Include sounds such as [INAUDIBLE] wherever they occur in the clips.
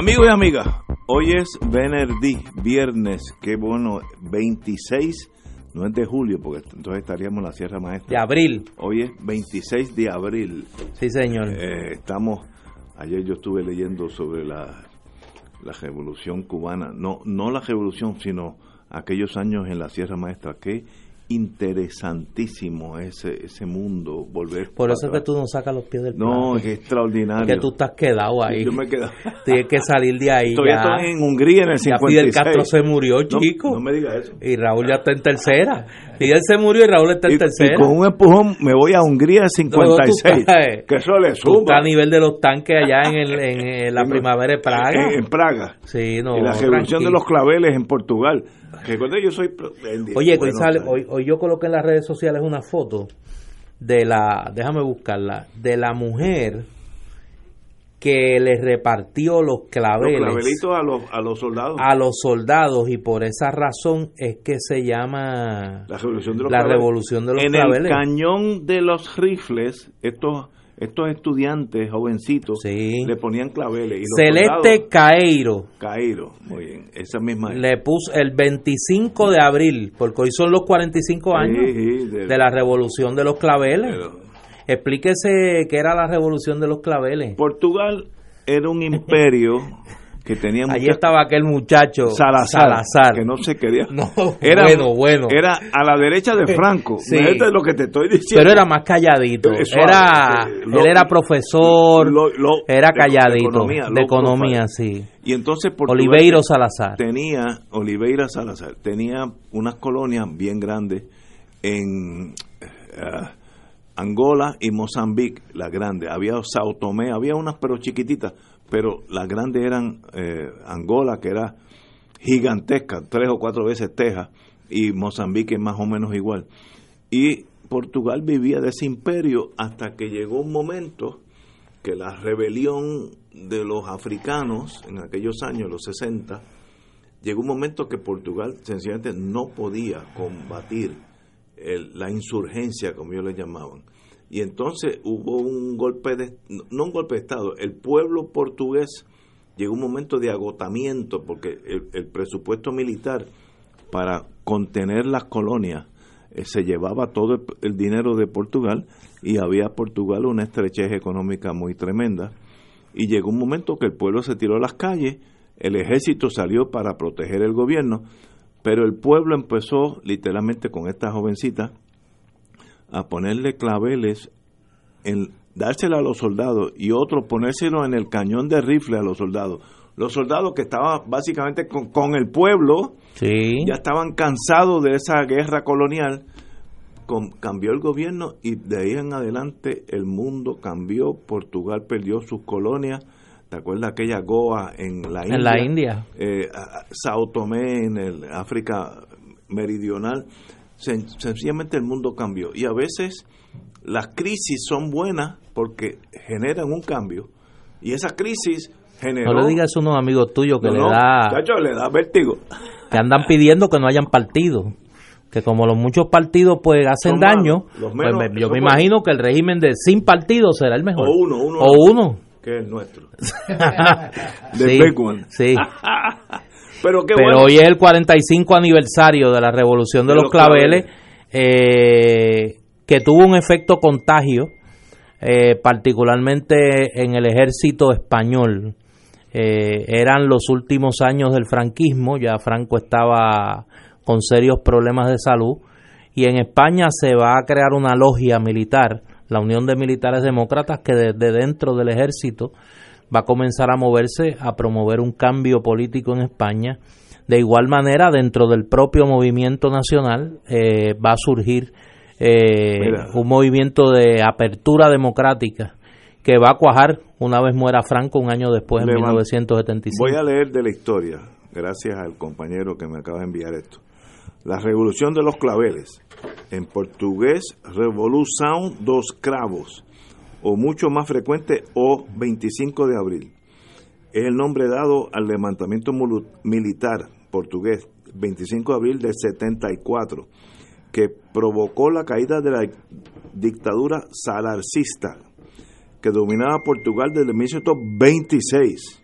Amigos y amigas, hoy es Venerdí, viernes, qué bueno, 26, no es de julio, porque entonces estaríamos en la Sierra Maestra. De abril. Hoy es 26 de abril. Sí, señor. Eh, estamos, ayer yo estuve leyendo sobre la, la revolución cubana, no, no la revolución, sino aquellos años en la Sierra Maestra, que interesantísimo ese ese mundo volver por eso es que tú no sacas los pies del no es extraordinario. Que tú estás quedado ahí. yo me he quedado. [LAUGHS] Tienes que salir de ahí Todavía ya. estoy en Hungría en el 56 ya Fidel Castro se murió No, chico. no me digas eso. Y Raúl ya está en tercera [LAUGHS] Fidel se murió y Raúl está en y, tercera. y con un empujón me voy a Hungría en 56 No, tú estás- que eso le suma. estás a nivel de los tanques allá en, el, en, eh, la [LAUGHS] primavera de Praga. en, Praga. Sí no y la revolución de los claveles en Portugal. Recuerda yo soy Oye, bueno, sale- está- hoy, hoy yo coloqué en las redes sociales una foto de la, déjame buscarla, de la mujer que le repartió los los claveles, clavelitos a los a los soldados a los soldados y por esa razón es que se llama la revolución de los la claveles. revolución de los en claveles. el cañón de los rifles estos estos estudiantes jovencitos Sí. le ponían claveles y los Celeste soldados- Caeiro Cairo muy bien esa misma le puso el 25 de abril, porque hoy son los 45 años Sí, sí, de- de la revolución de los claveles. Pero- Explíquese qué era la revolución de los claveles. Portugal era un imperio [LAUGHS] que tenía Allí estaba aquel muchacho Salazar, Salazar. que no se quería. [LAUGHS] No, era, bueno, bueno. Era a la derecha de [LAUGHS] Franco. Sí. Esto es lo que te estoy diciendo. Pero era más calladito. Era, eh, lo- él era profesor, lo- lo- era de- de calladito. economía, De economía, profile. sí. Y entonces Portugal Oliveiro Salazar. tenía Oliveira Salazar tenía unas colonias bien grandes en eh, Angola y Mozambique, las grandes. Había Sao Tomé, había unas pero chiquititas, pero las grandes eran eh, Angola, que era gigantesca, tres o cuatro veces Texas, y Mozambique más o menos igual. Y Portugal vivía de ese imperio hasta que llegó un momento que la rebelión de los africanos en aquellos años, los 60, llegó un momento que Portugal sencillamente no podía combatir el- la insurgencia, como ellos le llamaban. Y entonces hubo un golpe de, no un golpe de Estado, el pueblo portugués llegó un momento de agotamiento porque el, presupuesto militar para contener las colonias eh, se llevaba todo el, el dinero de Portugal y había Portugal una estrechez económica muy tremenda y llegó un momento que el pueblo se tiró a las calles, el ejército salió para proteger el gobierno, pero el pueblo empezó literalmente con esta jovencita a ponerle claveles en dársela a los soldados y otro ponérselo en el cañón de rifle a los soldados. Los soldados que estaban básicamente con, con el pueblo, Sí. ya estaban cansados de esa guerra colonial, cambió el gobierno y de ahí en adelante el mundo cambió, Portugal perdió sus colonias, ¿te acuerdas aquella Goa en la India? En la India. eh, Sao Tomé en el África meridional, Sen- sencillamente el mundo cambió y a veces las crisis son buenas porque generan un cambio y esa crisis generó No le digas a unos amigos tuyos que No, le no, da chacho, le da vértigo que andan pidiendo que no hayan partido. Que como los muchos partidos pues hacen daño, malos, los pues menos me- yo me imagino que el régimen de sin partido será el mejor. o uno uno O uno. Que es el nuestro [LAUGHS] The sí, big one. sí. [LAUGHS] pero qué Pero bueno hoy es el 45 aniversario de la revolución de, De los, los claveles, eh, que tuvo un efecto contagio, eh, particularmente en el ejército español. Eh, eran los últimos años del franquismo, ya Franco estaba con serios problemas de salud, y en España se va a crear una logia militar, la Unión de Militares Demócratas, que desde dentro del ejército va a comenzar a moverse a promover un cambio político en España De igual manera, dentro del propio movimiento nacional eh, va a surgir eh, un movimiento de apertura democrática que va a cuajar una vez muera Franco un año después, en 1975. Voy a leer de la historia, gracias al compañero que me acaba de enviar esto. La revolución de los claveles, en portugués, Revolução dos Cravos, o mucho más frecuente, o 25 de abril. Es el nombre dado al levantamiento militar portugués, 25 de abril del 74, que provocó la caída de la dictadura salarcista que dominaba Portugal desde 1926.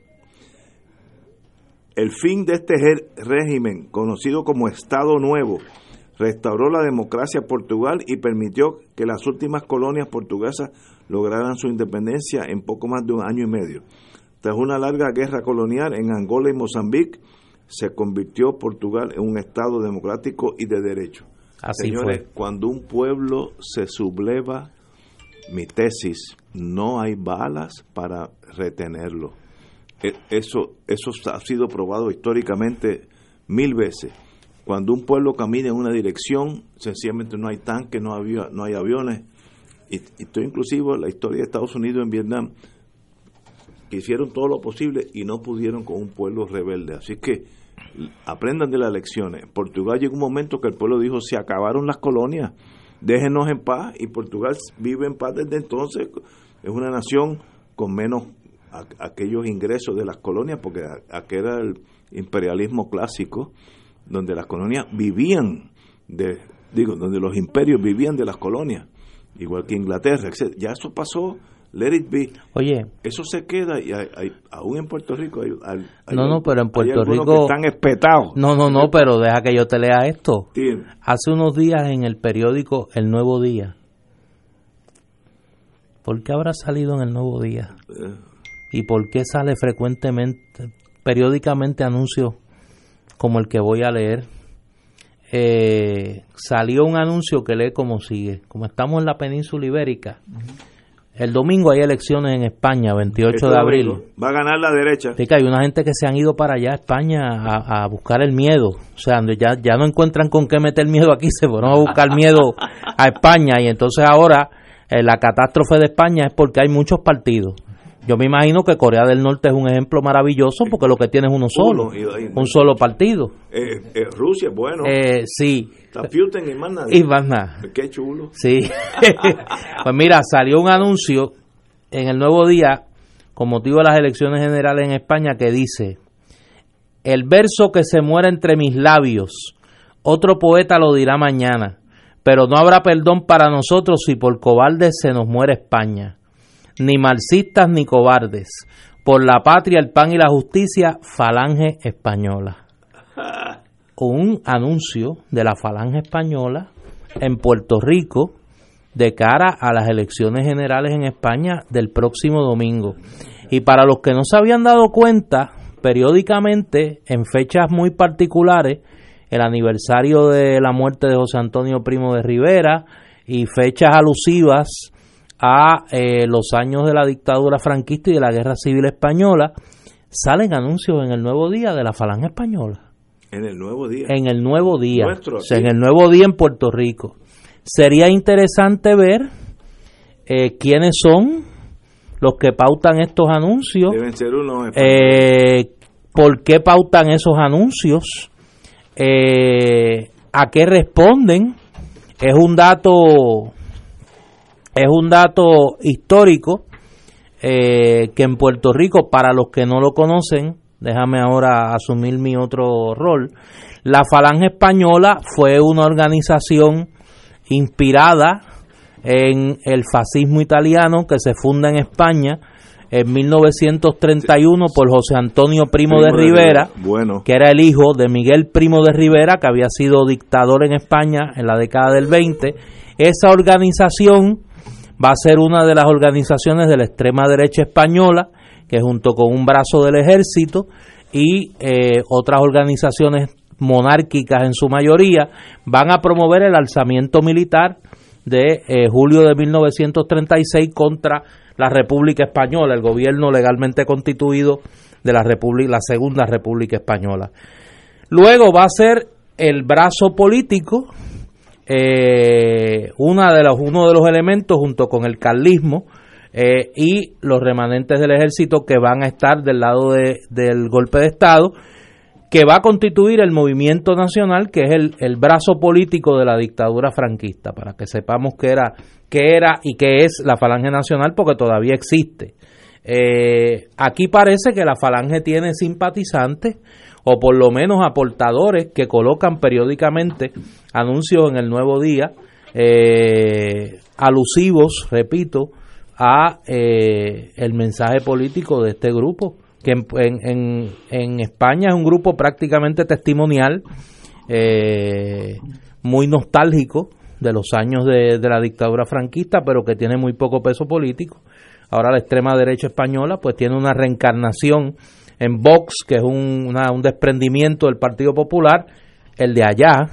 El fin de este régimen, conocido como Estado Nuevo, restauró la democracia en Portugal y permitió que las últimas colonias portuguesas lograran su independencia en poco más de un año y medio. Tras una larga guerra colonial en Angola y Mozambique, se convirtió Portugal en un Estado democrático y de derecho. Así Señores, cuando un pueblo se subleva, mi tesis, no hay balas para retenerlo. E, eso, eso ha sido probado históricamente mil veces. Cuando un pueblo camina en una dirección, sencillamente no hay tanques, no, no hay aviones. Y, esto inclusive la historia de Estados Unidos en Vietnam, que hicieron todo lo posible y no pudieron con un pueblo rebelde. Así que aprendan de las lecciones. Portugal llegó un momento que el pueblo dijo, se acabaron las colonias, déjenos en paz. Y Portugal vive en paz desde entonces. Es una nación con menos aquellos ingresos de las colonias, porque aquel era el imperialismo clásico, donde las colonias vivían de, digo, donde los imperios vivían de las colonias, igual que Inglaterra, etc. Ya eso pasó let it be. Oye, eso se queda y hay, aún en Puerto Rico hay, no, no, pero en Puerto Rico están espetados. No, no, no, pero deja que yo te lea esto. Hace unos días en el periódico El Nuevo Día. ¿Por qué habrá salido en El Nuevo Día? Eh. ¿Y por qué sale frecuentemente, periódicamente anuncios como el que voy a leer? Eh, salió un anuncio que lee como sigue. Como estamos en la península ibérica, el domingo hay elecciones en España, 28 este de abril. Va a ganar la derecha. hay una gente que se han ido para allá a España a, buscar el miedo. O sea, ya, ya no encuentran con qué meter miedo aquí, [LAUGHS] se fueron a buscar miedo a España. Y entonces ahora eh, la catástrofe de España es porque hay muchos partidos. Yo me imagino que Corea del Norte es un ejemplo maravilloso porque lo que tiene es uno solo, un solo partido. Eh, eh, Rusia es bueno. sí, y más nada. Qué chulo. Sí. [LAUGHS] pues mira, salió un anuncio en el Nuevo Día con motivo de las elecciones generales en España que dice, el verso que se muere entre mis labios, otro poeta lo dirá mañana, pero no habrá perdón para nosotros si por cobardes se nos muere España. Ni marxistas ni cobardes. Por la patria, el pan y la justicia, falange española. un anuncio de la Falange Española en Puerto Rico de cara a las elecciones generales en España del próximo domingo. Y para los que no se habían dado cuenta, periódicamente, en fechas muy particulares, el aniversario de la muerte de José Antonio Primo de Rivera y fechas alusivas a eh, los años de la dictadura franquista y de la guerra civil española, salen anuncios en el nuevo día de la Falange Española. En el nuevo día. En el nuevo día. en el nuevo día en Puerto Rico. Sería interesante ver eh, quiénes son los que pautan estos anuncios. Deben ser unos eh, ¿Por qué pautan esos anuncios? Eh, ¿A qué responden? Es un dato, es un dato histórico que en Puerto Rico, para los que no lo conocen, déjame ahora asumir mi otro rol. La Falange Española fue una organización inspirada en el fascismo italiano que se funda en España en 1931 por José Antonio Primo, de, Rivera, que era el hijo de Miguel Primo de Rivera, que había sido dictador en España en la década del 20. Esa organización va a ser una de las organizaciones de la extrema derecha española que junto con un brazo del ejército y eh, otras organizaciones monárquicas en su mayoría van a promover el alzamiento militar de eh, julio de 1936 contra la República Española, el gobierno legalmente constituido de la República, la Segunda República Española. Luego va a ser el brazo político, eh, una de los, uno de los elementos junto con el carlismo eh, y los remanentes del ejército que van a estar del lado de, del golpe de Estado, que va a constituir el movimiento nacional, que es el, el brazo político de la dictadura franquista, para que sepamos qué era, era y qué es la Falange Nacional, porque todavía existe. Eh, aquí parece que la Falange tiene simpatizantes, o por lo menos aportadores que colocan periódicamente anuncios en el Nuevo Día, eh, alusivos, repito, a eh, el mensaje político de este grupo, que en, en, España es un grupo prácticamente testimonial, eh, muy nostálgico de los años de, la dictadura franquista, pero que tiene muy poco peso político. Ahora la extrema derecha española pues tiene una reencarnación en Vox, que es un, un desprendimiento del Partido Popular, el de allá,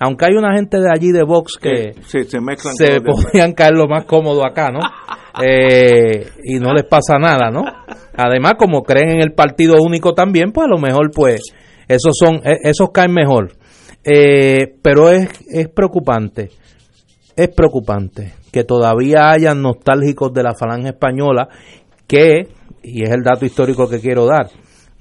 aunque hay una gente de allí de Vox que se, se podrían caer lo más cómodo acá, ¿no? Eh, y no les pasa nada, ¿no? Además, como creen en el partido único también, pues a lo mejor, pues, esos son, e, esos caen mejor. Eh, pero es, es preocupante, es preocupante que todavía hayan nostálgicos de la falange española que, y es el dato histórico que quiero dar,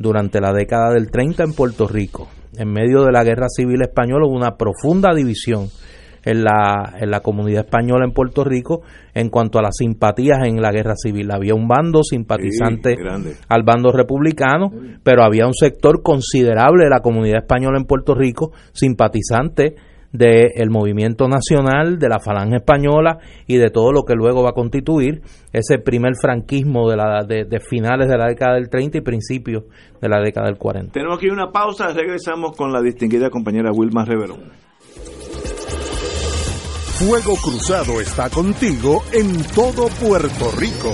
durante la década del 30 en Puerto Rico. En medio de la guerra civil española hubo una profunda división en la, en la comunidad española en Puerto Rico en cuanto a las simpatías en la guerra civil. Había un bando simpatizante al bando republicano, pero había un sector considerable de la comunidad española en Puerto Rico simpatizante del movimiento nacional, de la falange española y de todo lo que luego va a constituir ese primer franquismo de, la, de, finales de la década del 30 y principios de la década del 40. Tenemos aquí una pausa, regresamos con la distinguida compañera Wilma Rivero. Fuego Cruzado está contigo en todo Puerto Rico.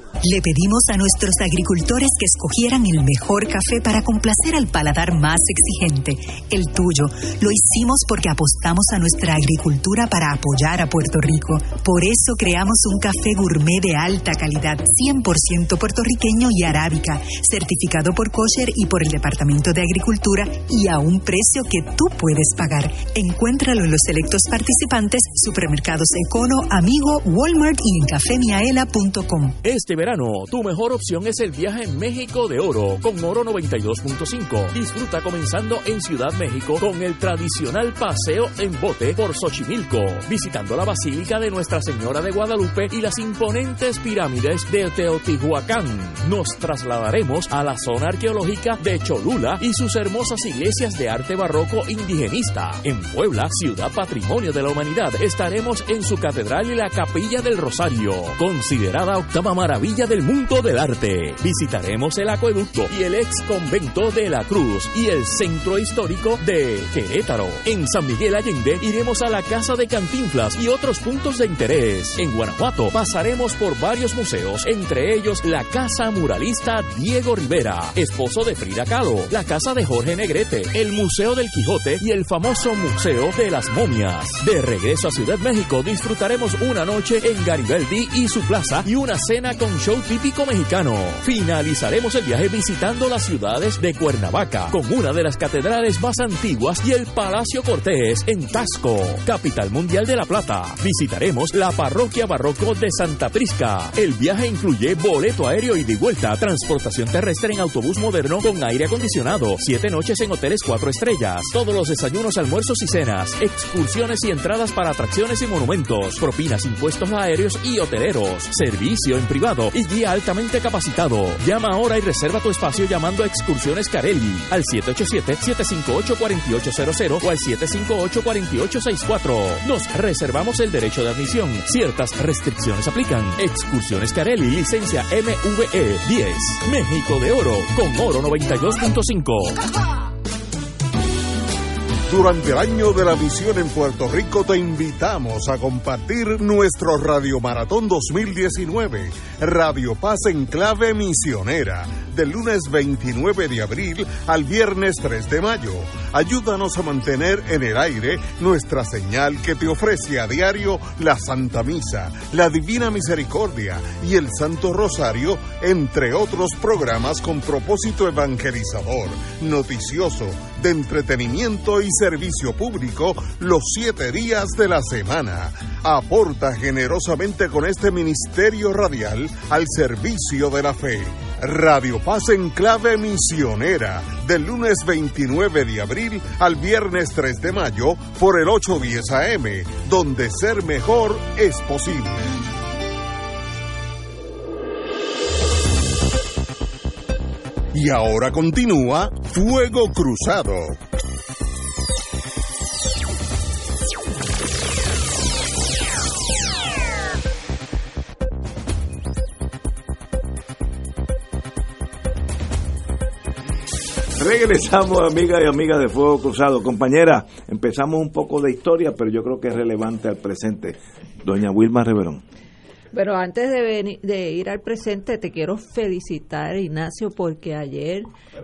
Le pedimos a nuestros agricultores que escogieran el mejor café para complacer al paladar más exigente, el tuyo. Lo hicimos porque apostamos a nuestra agricultura para apoyar a Puerto Rico. Por eso creamos un café gourmet de alta calidad, 100% puertorriqueño y arábica, certificado por kosher y por el Departamento de Agricultura y a un precio que tú puedes pagar. Encuéntralo en los selectos participantes, supermercados Econo, Amigo, Walmart y en cafemiaela.com. Este verano tu mejor opción es el viaje en México de Oro con Oro 92.5. Disfruta comenzando en Ciudad México con el tradicional paseo en bote por Xochimilco, visitando la Basílica de Nuestra Señora de Guadalupe y las imponentes pirámides de Teotihuacán. Nos trasladaremos a la zona arqueológica de Cholula y sus hermosas iglesias de arte barroco indigenista. En Puebla, ciudad patrimonio de la humanidad, estaremos en su catedral y la capilla del Rosario, considerada octava maravilla del mundo del arte. Visitaremos el acueducto y el ex convento de la Cruz y el centro histórico de Querétaro. En San Miguel Allende iremos a la Casa de Cantinflas y otros puntos de interés. En Guanajuato pasaremos por varios museos, entre ellos la Casa Muralista Diego Rivera, esposo de Frida Kahlo, la Casa de Jorge Negrete, el Museo del Quijote y el famoso Museo de las Momias. De regreso a Ciudad México disfrutaremos una noche en Garibaldi y su plaza y una cena con show típico mexicano. Finalizaremos el viaje visitando las ciudades de Cuernavaca, con una de las catedrales más antiguas y el Palacio Cortés en Tasco, capital mundial de La Plata. Visitaremos la parroquia barroco de Santa Prisca. El viaje incluye boleto aéreo y de vuelta, transportación terrestre en autobús moderno con aire acondicionado, siete noches en hoteles cuatro estrellas, todos los desayunos, almuerzos y cenas, excursiones y entradas para atracciones y monumentos, propinas, impuestos aéreos y hoteleros, servicio en privado y guía altamente capacitado. Llama ahora y reserva tu espacio llamando a Excursiones Carelli al 787-758-4800 o al 758-4864. Nos reservamos el derecho de admisión. Ciertas restricciones aplican. Excursiones Carelli, licencia MVE 10. México de Oro con Oro 92.5. Durante el año de la misión en Puerto Rico te invitamos a compartir nuestro Radio Maratón 2019, Radio Paz en clave misionera, del lunes 29 de abril al viernes 3 de mayo. Ayúdanos a mantener en el aire nuestra señal que te ofrece a diario la Santa Misa, la Divina Misericordia y el Santo Rosario, entre otros programas con propósito evangelizador, noticioso, de entretenimiento y servicio público los siete días de la semana. Aporta generosamente con este ministerio radial al servicio de la fe. Radio Paz en clave misionera, del lunes 29 de abril al viernes 3 de mayo por el 810 AM, donde ser mejor es posible. Y ahora continúa Fuego Cruzado. Regresamos, amigas y amigas de Fuego Cruzado. Compañera, empezamos un poco de historia, pero yo creo que es relevante al presente. Doña Wilma Reverón. Pero antes de, de ir al presente, te quiero felicitar, Ignacio, porque ayer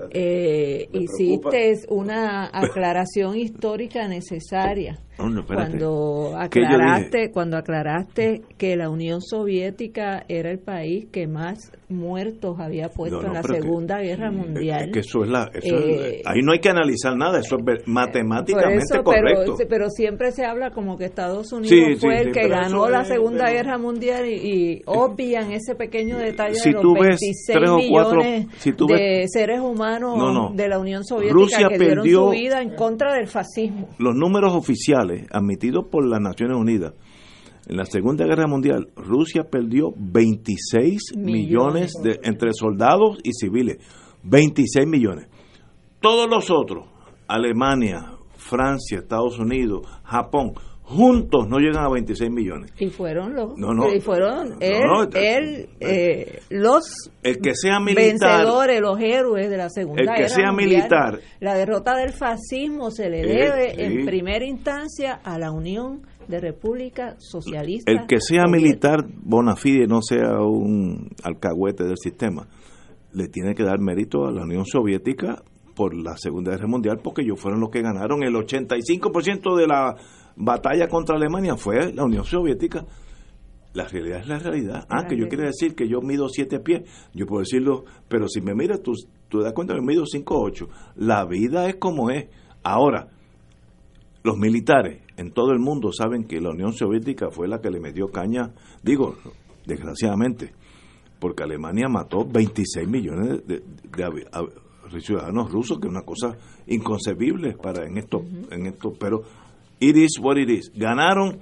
eh, hiciste una aclaración histórica necesaria cuando aclaraste cuando aclaraste que la Unión Soviética era el país que más muertos había puesto en la Segunda Guerra Mundial. que eso es la, eh, ahí no hay que analizar nada, eso es matemáticamente correcto. Pero, siempre se habla como que Estados Unidos fue el que ganó la Segunda Guerra Mundial y, obvian ese pequeño detalle de los 26 millones de seres humanos de la Unión Soviética que dieron su vida en contra del fascismo. Los números oficiales admitidos por las Naciones Unidas. En la Segunda Guerra Mundial, Rusia perdió 26 millones, de, entre soldados y civiles. 26 millones. Todos los otros, Alemania, Francia, Estados Unidos, Japón, juntos no llegan a 26 millones. Y fueron los y fueron él, eh, los el que sea militar, vencedores, los héroes de la Segunda el que sea militar. La derrota del fascismo se le debe en primera instancia a la Unión de República Socialista. El que sea militar bona fide, no sea un alcahuete del sistema, le tiene que dar mérito a la Unión Soviética por la Segunda Guerra Mundial porque ellos fueron los que ganaron el 85% de la batalla contra Alemania fue la Unión Soviética. La realidad es la realidad. Ah, que yo quiero decir que yo mido siete pies. Yo puedo decirlo, pero si me miras, tú, tú das cuenta que mido cinco ocho. La vida es como es. Ahora, los militares en todo el mundo saben que la Unión Soviética fue la que le metió caña, digo, desgraciadamente, porque Alemania mató 26 millones de, ciudadanos rusos, que es una cosa inconcebible para en esto, en esto, pero It is what it is. Ganaron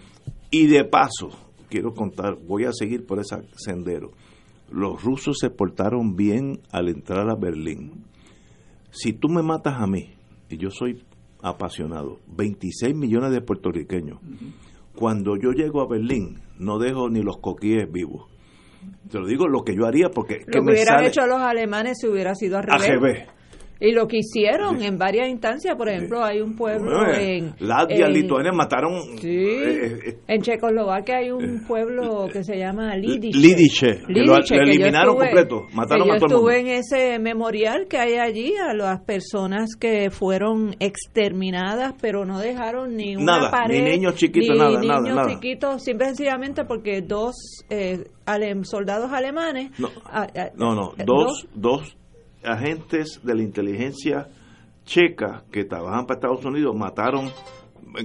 y de paso, quiero contar, voy a seguir por ese sendero. Los rusos se portaron bien al entrar a Berlín. Si tú me matas a mí, y yo soy apasionado, 26 millones de puertorriqueños, cuando yo llego a Berlín, no dejo ni los coquíes vivos. Te lo digo lo que yo haría porque... Lo que, hubieran hecho los alemanes si hubiera sido al revés. Y lo que hicieron en varias instancias, por ejemplo, hay un pueblo en... Latvia, Lituania mataron... Sí, eh, eh, en Checoslovaquia hay un eh, pueblo que se llama Lidice. Lidice, lo, eliminaron completo, mataron a todo yo estuve en ese memorial que hay allí a las personas que fueron exterminadas, pero no dejaron ni una nada, pared... ni niños chiquitos, nada, niños nada, chiquitos, simple sencillamente porque dos soldados alemanes... No, no, dos, dos agentes de la inteligencia checa que trabajan para Estados Unidos mataron,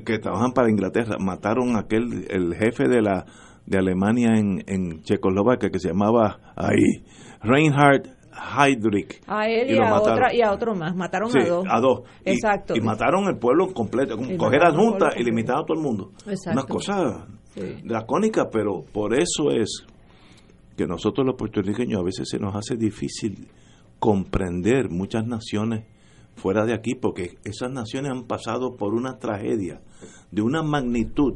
que trabajan para Inglaterra, mataron a aquel, el jefe de la de Alemania en, en Checoslovaquia que se llamaba ahí, Reinhard Heydrich. A él y, a, otra, y a otro más. Mataron a dos. A dos. Exacto. Y, mataron el pueblo completo. coger a junta y limitar a todo el mundo. Exacto. Una cosa dracónica, pero por eso es que nosotros los puertorriqueños a veces se nos hace difícil comprender muchas naciones fuera de aquí, porque esas naciones han pasado por una tragedia de una magnitud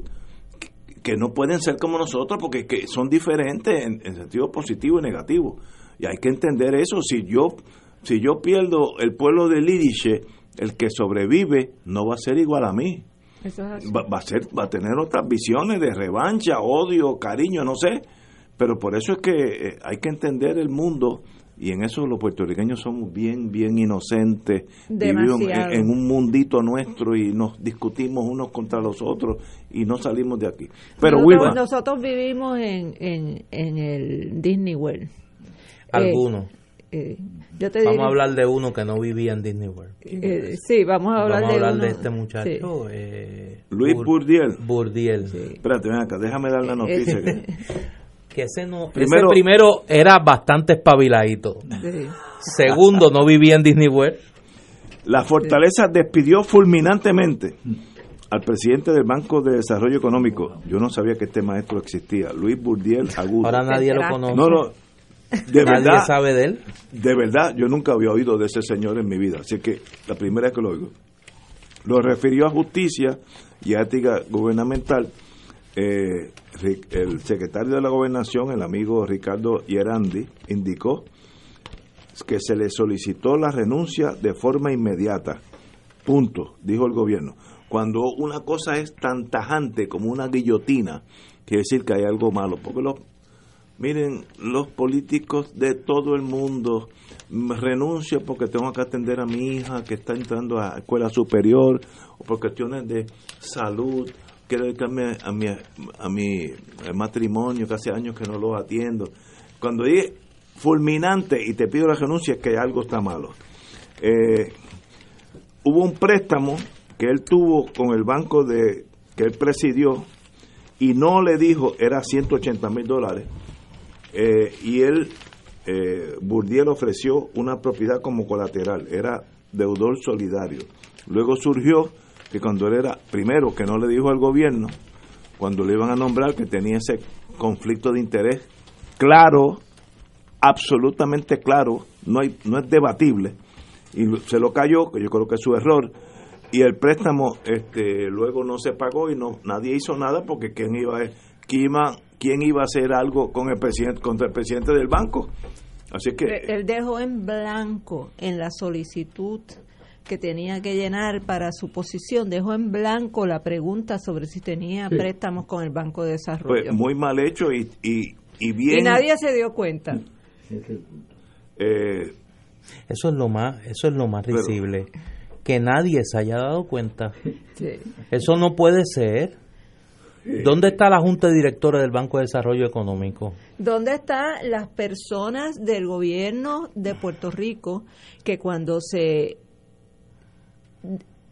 que, no pueden ser como nosotros, porque que son diferentes en, sentido positivo y negativo. Y hay que entender eso. Si yo, si yo pierdo el pueblo de Lidiche, el que sobrevive no va a ser igual a mí. va, a ser, va a tener otras visiones de revancha, odio, cariño, no sé. Pero por eso es que eh, hay que entender el mundo y en eso los puertorriqueños somos bien, bien inocentes. Vivimos en, un mundito nuestro y nos discutimos unos contra los otros y no salimos de aquí. Pero nosotros, nosotros vivimos en, en, en, el Disney World. Algunos. Eh, eh, vamos a hablar de uno que no vivía en Disney World. Eh, sí, vamos a hablar, vamos a hablar de, este muchacho. Luis Burdiel. Burdiel. Espérate, ven acá, déjame dar la [LAUGHS] noticia. que que ese no primero, primero era bastante espabiladito. Segundo, no vivía en Disney World. La Fortaleza despidió fulminantemente al presidente del Banco de Desarrollo Económico. Yo no sabía que este maestro existía, Luis Burdiel Agudo. Ahora nadie lo conoce. No, no. De ¿Nadie verdad, sabe de él? De verdad, yo nunca había oído de ese señor en mi vida. Así que la primera vez que lo oigo. Lo refirió a justicia y a ética gubernamental eh, el secretario de la gobernación, el amigo Ricardo Hierandi, indicó que se le solicitó la renuncia de forma inmediata. Punto, dijo el gobierno. Cuando una cosa es tan tajante como una guillotina, quiere decir que hay algo malo. Porque los, miren, los políticos de todo el mundo renuncian porque tengo que atender a mi hija que está entrando a escuela superior o por cuestiones de salud quiero dedicarme a mi, a mi matrimonio, que hace años que no lo atiendo. Cuando dije fulminante y te pido la renuncia es que algo está malo. Eh, hubo un préstamo que él tuvo con el banco de que él presidió y no le dijo era 180 mil dólares eh, y él eh, ofreció una propiedad como colateral era deudor solidario luego surgió que cuando él era, primero, que no le dijo al gobierno, cuando le iban a nombrar, que tenía ese conflicto de interés claro, absolutamente claro, no, hay, no es debatible, y se lo cayó, que yo creo que es su error, y el préstamo este, luego no se pagó y no nadie hizo nada porque quién iba, quién iba, iba a hacer algo con el presidente contra el presidente del banco. Así que él dejó en blanco en la solicitud que tenía que llenar para su posición, dejó en blanco la pregunta sobre si tenía préstamos con el Banco de Desarrollo. Pues muy mal hecho y, y, bien... Y nadie se dio cuenta. Eh, eso es lo más, eso es lo más risible, que nadie se haya dado cuenta. [LAUGHS] Eso no puede ser. ¿Dónde está la Junta de Directores del Banco de Desarrollo Económico? ¿Dónde están las personas del gobierno de Puerto Rico que cuando se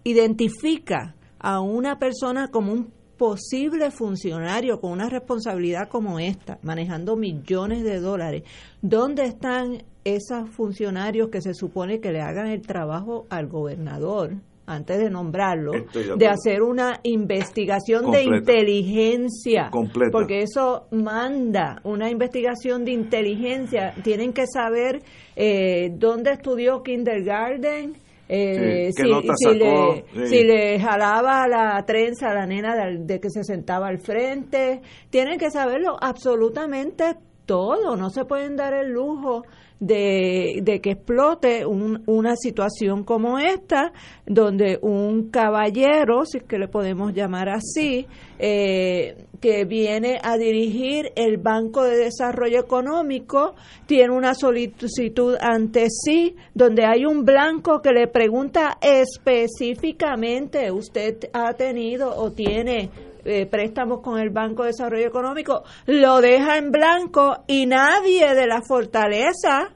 identifica a una persona como un posible funcionario con una responsabilidad como esta, manejando millones de dólares, ¿dónde están esos funcionarios que se supone que le hagan el trabajo al gobernador? antes de nombrarlo, de, hacer una investigación de inteligencia, porque eso manda una investigación de inteligencia. Tienen que saber eh, dónde estudió kindergarten, eh, si, le, jalaba la trenza a la nena de, que se sentaba al frente, tienen que saberlo absolutamente todo, no se pueden dar el lujo de, que explote una situación como esta, donde un caballero, si es que le podemos llamar así, eh, que viene a dirigir el Banco de Desarrollo Económico, tiene una solicitud ante sí, donde hay un blanco que le pregunta específicamente, ¿usted ha tenido o tiene eh, préstamos con el Banco de Desarrollo Económico, lo deja en blanco y nadie de la fortaleza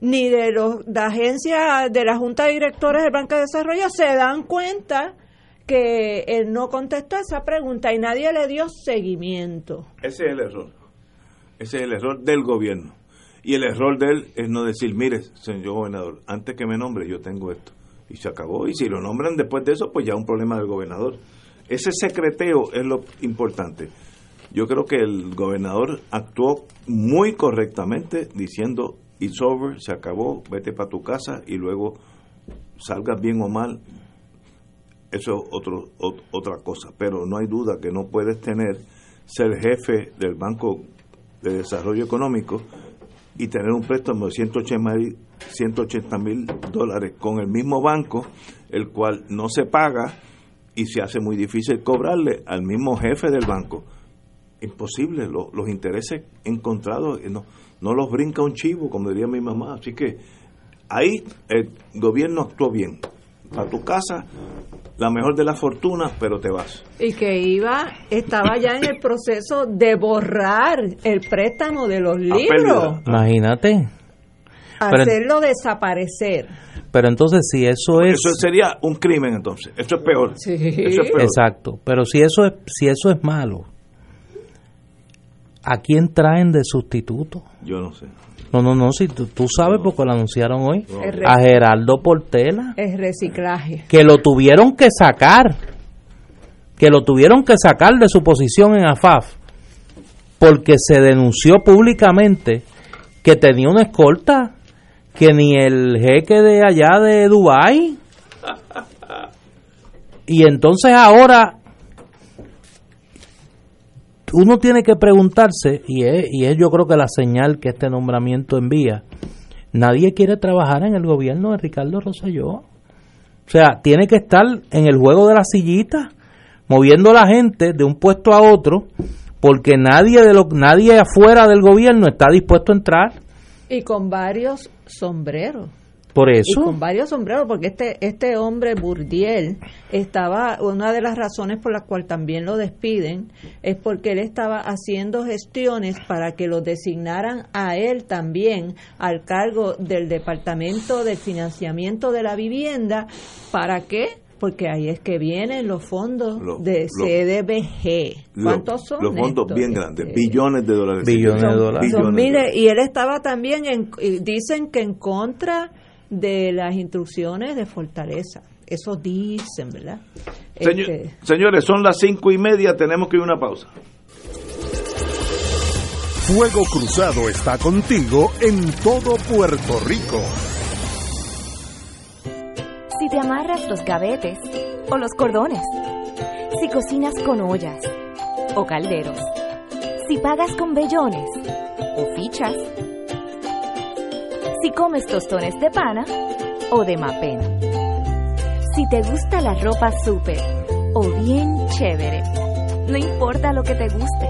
ni de los de agencia de la Junta de Directores del Banco de Desarrollo se dan cuenta que él no contestó esa pregunta y nadie le dio seguimiento. Ese es el error. Ese es el error del gobierno. Y el error de él es no decir, mire, señor gobernador, antes que me nombre yo tengo esto. Y se acabó. Y si lo nombran después de eso, pues ya un problema del gobernador. Ese secreteo es lo importante. Yo creo que el gobernador actuó muy correctamente diciendo, it's over, se acabó, vete para tu casa y luego salgas bien o mal, eso es otro, otra cosa. Pero no hay duda que no puedes tener, ser jefe del Banco de Desarrollo Económico y tener un préstamo de 180 mil dólares con el mismo banco, el cual no se paga y se hace muy difícil cobrarle al mismo jefe del banco. Imposible, los intereses encontrados eh, no, no los brinca un chivo, como diría mi mamá. Así que ahí el gobierno actuó bien. A tu casa, la mejor de la fortuna, pero te vas. Y que iba, estaba ya en el proceso de borrar el préstamo de los libros. Imagínate. Hacerlo desaparecer. Pero entonces si eso es eso sería un crimen entonces. Eso es peor. Sí. Exacto. Pero si eso es si eso es malo, ¿a quién traen de sustituto? Yo no sé. No, no, no, si tú, sabes porque lo anunciaron hoy. A Geraldo Portela. Es reciclaje. Que lo tuvieron que sacar. Que lo tuvieron que sacar de su posición en AFAF. Porque se denunció públicamente que tenía una escolta que ni el jeque de allá de Dubai [LAUGHS] y entonces ahora uno tiene que preguntarse, y es, y es yo creo que la señal que este nombramiento envía, nadie quiere trabajar en el gobierno de Ricardo Rosselló. O sea, tiene que estar en el juego de la sillita, moviendo la gente de un puesto a otro, porque nadie de lo, nadie afuera del gobierno está dispuesto a entrar. Y con varios sombreros. Por eso. Y con varios sombreros, porque este, este hombre, Burdiel, estaba, una de las razones por las cuales también lo despiden, es porque él estaba haciendo gestiones para que lo designaran a él también al cargo del Departamento del Financiamiento de la Vivienda. ¿Para qué? Porque ahí es que vienen los fondos de CDBG. ¿Cuántos son? Los fondos bien grandes, este, billones de dólares. Billones de dólares. y él estaba también, en, dicen que en contra de las instrucciones de Fortaleza. Eso dicen, ¿verdad? Este, señores, son las cinco y media, tenemos que ir a una pausa. Fuego Cruzado está contigo en todo Puerto Rico. Si te amarras los gavetes o los cordones, si cocinas con ollas o calderos, si pagas con vellones o fichas, si comes tostones de pana o de mapena. Si te gusta la ropa súper o bien chévere, no importa lo que te guste.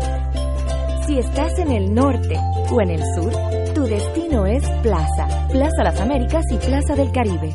Si estás en el norte o en el sur, tu destino es Plaza, Plaza Las Américas y Plaza del Caribe.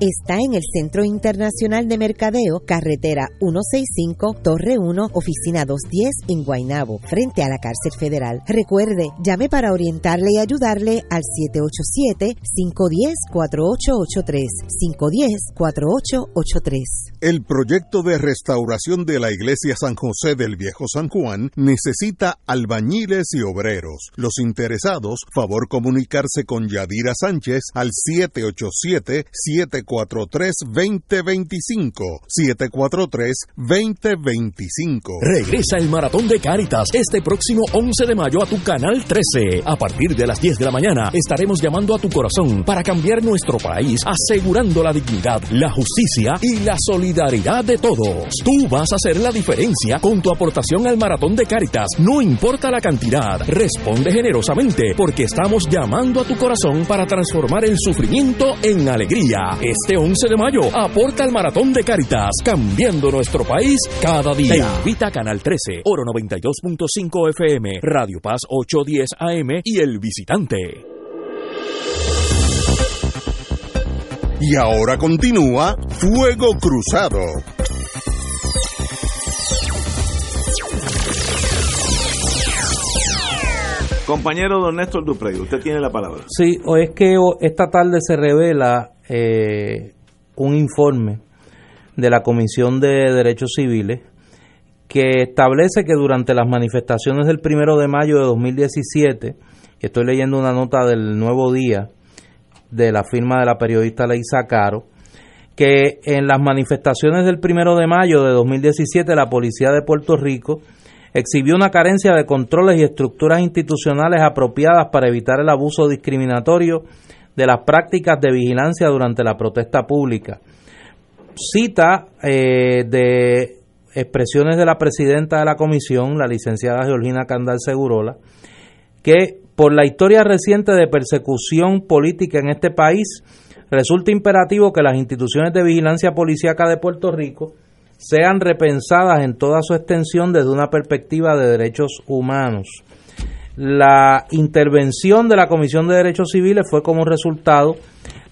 está en el Centro Internacional de Mercadeo, carretera 165, Torre 1, oficina 210 en Guaynabo, frente a la cárcel federal. Recuerde, llame para orientarle y ayudarle al 787-510-4883, 510-4883. El proyecto de restauración de la iglesia San José del Viejo San Juan necesita albañiles y obreros. Los interesados, favor comunicarse con Yadira Sánchez al 787 7 743-2025. 743-2025. Regresa el Maratón de Cáritas este próximo 11 de mayo a tu canal 13. A partir de las 10 de la mañana estaremos llamando a tu corazón para cambiar nuestro país, asegurando la dignidad, la justicia y la solidaridad de todos. Tú vas a hacer la diferencia con tu aportación al Maratón de Cáritas. No importa la cantidad, responde generosamente porque estamos llamando a tu corazón para transformar el sufrimiento en alegría. Este 11 de mayo aporta al Maratón de Caritas, cambiando nuestro país cada día. Te invita a Canal 13, Oro 92.5 FM, Radio Paz 810 AM y El Visitante. Y ahora continúa Fuego Cruzado. Compañero don Néstor Duprey, usted tiene la palabra. Sí, o es que esta tarde se revela eh, un informe de la Comisión de Derechos Civiles que establece que durante las manifestaciones del primero de mayo de 2017, estoy leyendo una nota del Nuevo Día de la firma de la periodista Leisa Caro, que en las manifestaciones del primero de mayo de 2017 la Policía de Puerto Rico exhibió una carencia de controles y estructuras institucionales apropiadas para evitar el abuso discriminatorio de las prácticas de vigilancia durante la protesta pública. Cita eh, de expresiones de la presidenta de la comisión, la licenciada Georgina Candal Segurola, que por la historia reciente de persecución política en este país, resulta imperativo que las instituciones de vigilancia policíaca de Puerto Rico sean repensadas en toda su extensión desde una perspectiva de derechos humanos. La intervención de la Comisión de Derechos Civiles fue como resultado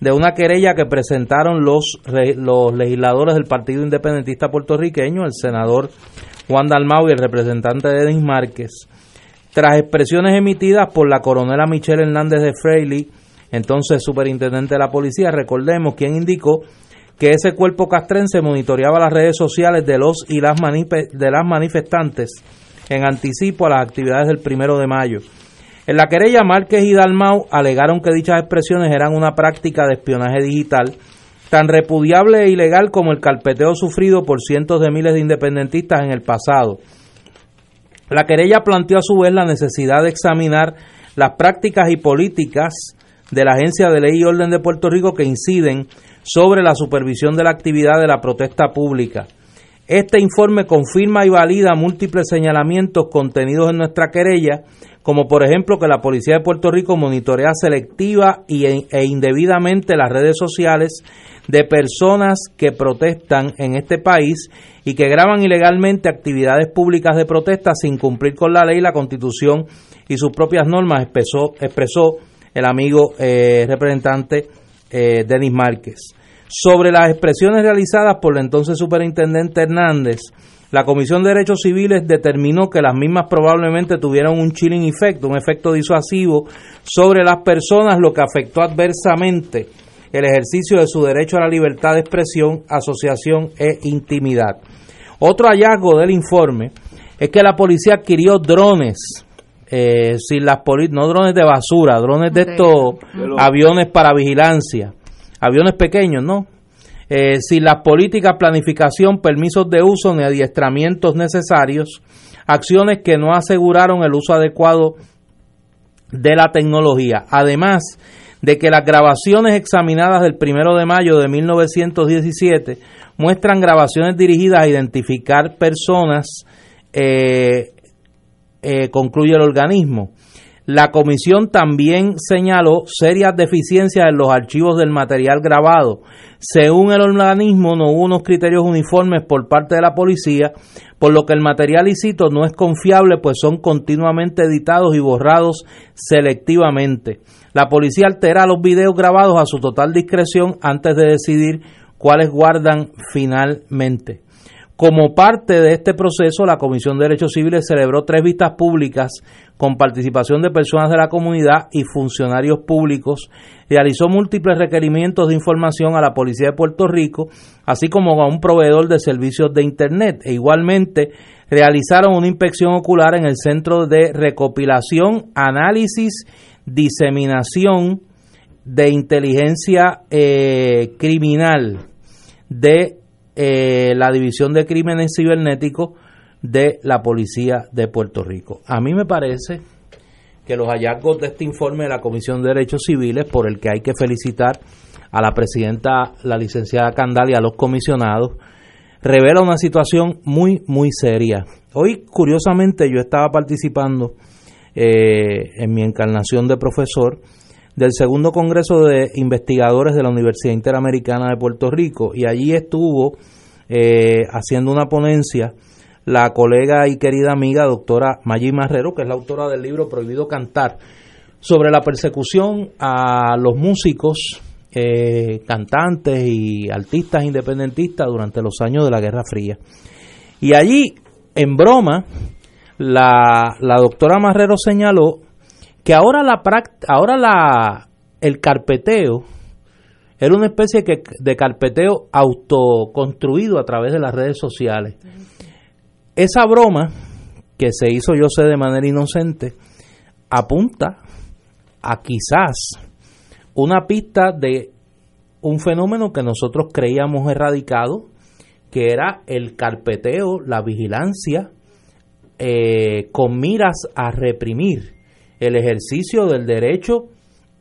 de una querella que presentaron los, los legisladores del Partido Independentista puertorriqueño, el senador Juan Dalmau y el representante Denis Márquez, tras expresiones emitidas por la coronela Michelle Hernández de Freiley, entonces superintendente de la policía, recordemos, quien indicó que ese cuerpo castrense monitoreaba las redes sociales de los y las, de las manifestantes en anticipo a las actividades del primero de mayo. En la querella, Márquez y Dalmau alegaron que dichas expresiones eran una práctica de espionaje digital tan repudiable e ilegal como el carpeteo sufrido por cientos de miles de independentistas en el pasado. La querella planteó a su vez la necesidad de examinar las prácticas y políticas de la Agencia de Ley y Orden de Puerto Rico que inciden sobre la supervisión de la actividad de la protesta pública. Este informe confirma y valida múltiples señalamientos contenidos en nuestra querella, como por ejemplo que la Policía de Puerto Rico monitorea selectiva e, e indebidamente las redes sociales de personas que protestan en este país y que graban ilegalmente actividades públicas de protesta sin cumplir con la ley, la constitución y sus propias normas, expresó, expresó el amigo eh, representante eh, Denis Márquez. Sobre las expresiones realizadas por el entonces superintendente Hernández, la Comisión de Derechos Civiles determinó que las mismas probablemente tuvieron un chilling effect, un efecto disuasivo sobre las personas, lo que afectó adversamente el ejercicio de su derecho a la libertad de expresión, asociación e intimidad. Otro hallazgo del informe es que la policía adquirió drones eh, sin las no drones de basura, drones de estos aviones para vigilancia, aviones pequeños, ¿no? Eh, sin las políticas, planificación, permisos de uso ni adiestramientos necesarios, acciones que no aseguraron el uso adecuado de la tecnología. Además de que las grabaciones examinadas del primero de mayo de 1917 muestran grabaciones dirigidas a identificar personas eh, eh, concluye el organismo. La comisión también señaló serias deficiencias en los archivos del material grabado. Según el organismo, no hubo unos criterios uniformes por parte de la policía, por lo que el material ilícito no es confiable, pues son continuamente editados y borrados selectivamente. La policía altera los videos grabados a su total discreción antes de decidir cuáles guardan finalmente. Como parte de este proceso, la Comisión de Derechos Civiles celebró tres vistas públicas con participación de personas de la comunidad y funcionarios públicos, realizó múltiples requerimientos de información a la Policía de Puerto Rico, así como a un proveedor de servicios de Internet, e igualmente realizaron una inspección ocular en el Centro de Recopilación, Análisis, Diseminación de Inteligencia eh, Criminal de eh, la División de Crímenes Cibernéticos de la Policía de Puerto Rico. A mí me parece que los hallazgos de este informe de la Comisión de Derechos Civiles, por el que hay que felicitar a la presidenta, la licenciada Candal y a los comisionados, revela una situación muy, muy seria. Hoy, curiosamente, yo estaba participando eh, en mi encarnación de profesor del segundo Congreso de Investigadores de la Universidad Interamericana de Puerto Rico y allí estuvo eh, haciendo una ponencia la colega y querida amiga doctora Maggi Marrero, que es la autora del libro Prohibido Cantar, sobre la persecución a los músicos, eh, cantantes y artistas independentistas durante los años de la Guerra Fría. Y allí, en broma, la, la doctora Marrero señaló que ahora la ahora la el carpeteo era una especie de carpeteo autoconstruido a través de las redes sociales. Esa broma que se hizo, yo sé, de manera inocente, apunta a quizás una pista de un fenómeno que nosotros creíamos erradicado, que era el carpeteo, la vigilancia, eh, con miras a reprimir el ejercicio del derecho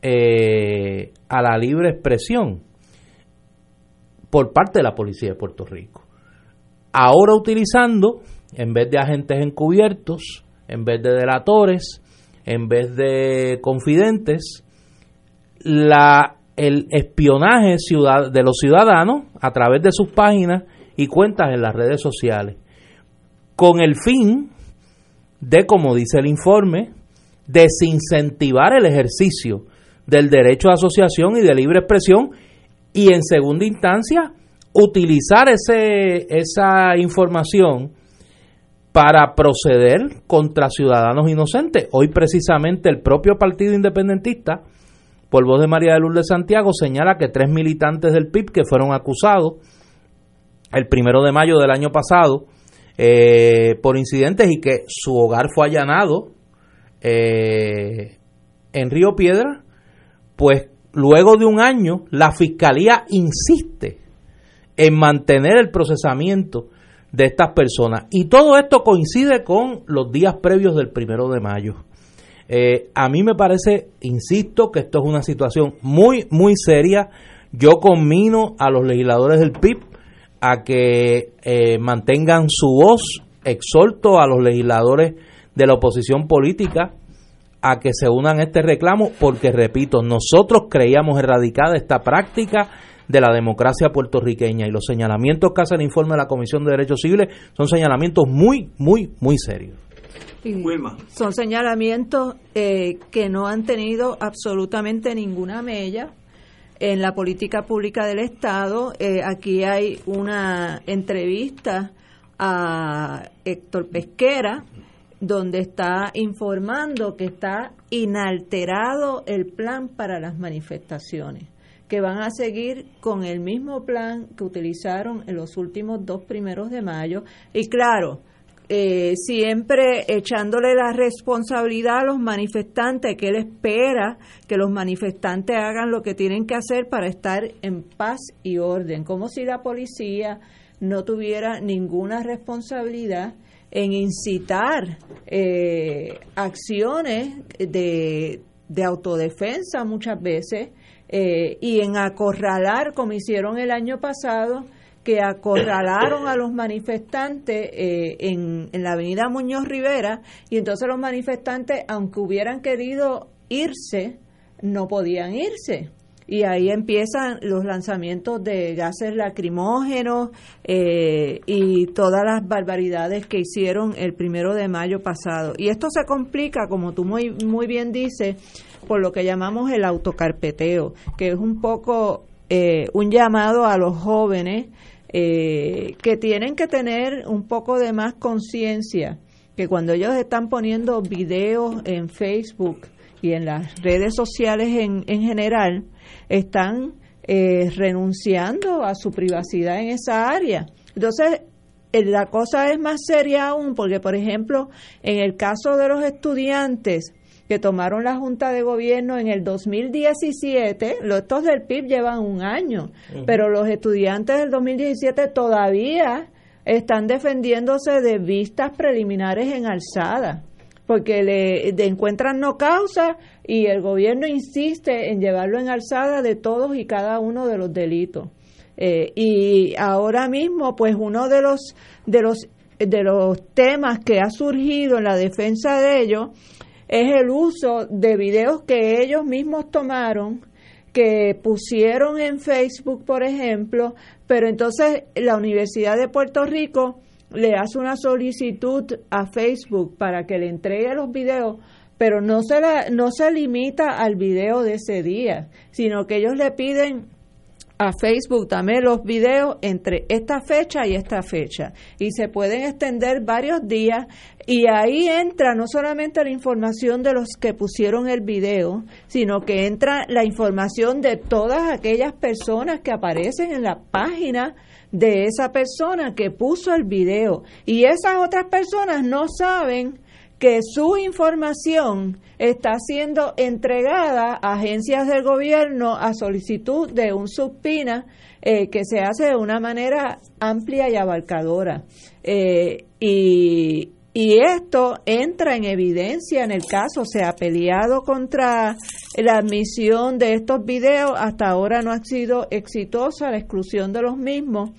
eh, a la libre expresión por parte de la policía de Puerto Rico. Ahora utilizando, en vez de agentes encubiertos, en vez de delatores, en vez de confidentes, la, el espionaje ciudad, de los ciudadanos a través de sus páginas y cuentas en las redes sociales, con el fin de, como dice el informe, desincentivar el ejercicio del derecho de asociación y de libre expresión y en segunda instancia utilizar ese, esa información para proceder contra ciudadanos inocentes. Hoy precisamente el propio Partido Independentista, por voz de María de Lourdes Santiago, señala que tres militantes del PIB que fueron acusados el primero de mayo del año pasado eh, por incidentes y que su hogar fue allanado eh, en Río Piedra, pues luego de un año la fiscalía insiste en mantener el procesamiento de estas personas. Y todo esto coincide con los días previos del primero de mayo. Eh, a mí me parece, insisto, que esto es una situación muy, muy seria. Yo conmino a los legisladores del PIB a que eh, mantengan su voz, exhorto a los legisladores de la oposición política a que se unan a este reclamo porque, repito, nosotros creíamos erradicada esta práctica de la democracia puertorriqueña y los señalamientos que hace el informe de la Comisión de Derechos Civiles son señalamientos muy, muy, muy serios. son señalamientos eh, que no han tenido absolutamente ninguna mella en la política pública del Estado. Eh, aquí hay una entrevista a Héctor Pesquera, donde está informando que está inalterado el plan para las manifestaciones, que van a seguir con el mismo plan que utilizaron en los últimos dos primeros de mayo. Y claro, eh, siempre echándole la responsabilidad a los manifestantes, que él espera que los manifestantes hagan lo que tienen que hacer para estar en paz y orden, como si la policía no tuviera ninguna responsabilidad en incitar eh, acciones de, autodefensa muchas veces eh, y en acorralar, como hicieron el año pasado, que acorralaron a los manifestantes eh, en, en la avenida Muñoz Rivera y entonces los manifestantes, aunque hubieran querido irse, no podían irse y ahí empiezan los lanzamientos de gases lacrimógenos eh, y todas las barbaridades que hicieron el primero de mayo pasado. Y esto se complica, como tú muy, muy bien dices, por lo que llamamos el autocarpeteo, que es un poco eh, un llamado a los jóvenes eh, que tienen que tener un poco de más conciencia, que cuando ellos están poniendo videos en Facebook y en las redes sociales en, en general, están eh, renunciando a su privacidad en esa área. Entonces, eh, la cosa es más seria aún porque, por ejemplo, en el caso de los estudiantes que tomaron la Junta de Gobierno en el 2017, los, estos del PIB llevan un año, pero los estudiantes del 2017 todavía están defendiéndose de vistas preliminares en alzada porque le encuentran no causa y el gobierno insiste en llevarlo en alzada de todos y cada uno de los delitos. Eh, y ahora mismo, pues uno de los de los de los temas que ha surgido en la defensa de ellos es el uso de videos que ellos mismos tomaron que pusieron en Facebook, por ejemplo, pero entonces la Universidad de Puerto Rico le hace una solicitud a Facebook para que le entregue los videos, pero no se, la, no se limita al video de ese día, sino que ellos le piden a Facebook, dame los videos entre esta fecha y esta fecha. Y se pueden extender varios días y ahí entra no solamente la información de los que pusieron el video, sino que entra la información de todas aquellas personas que aparecen en la página de esa persona que puso el video. Y esas otras personas no saben que su información está siendo entregada a agencias del gobierno a solicitud de un subpina eh, que se hace de una manera amplia y abarcadora. Eh, y, y esto entra en evidencia en el caso, se ha peleado contra la admisión de estos videos, hasta ahora no ha sido exitosa la exclusión de los mismos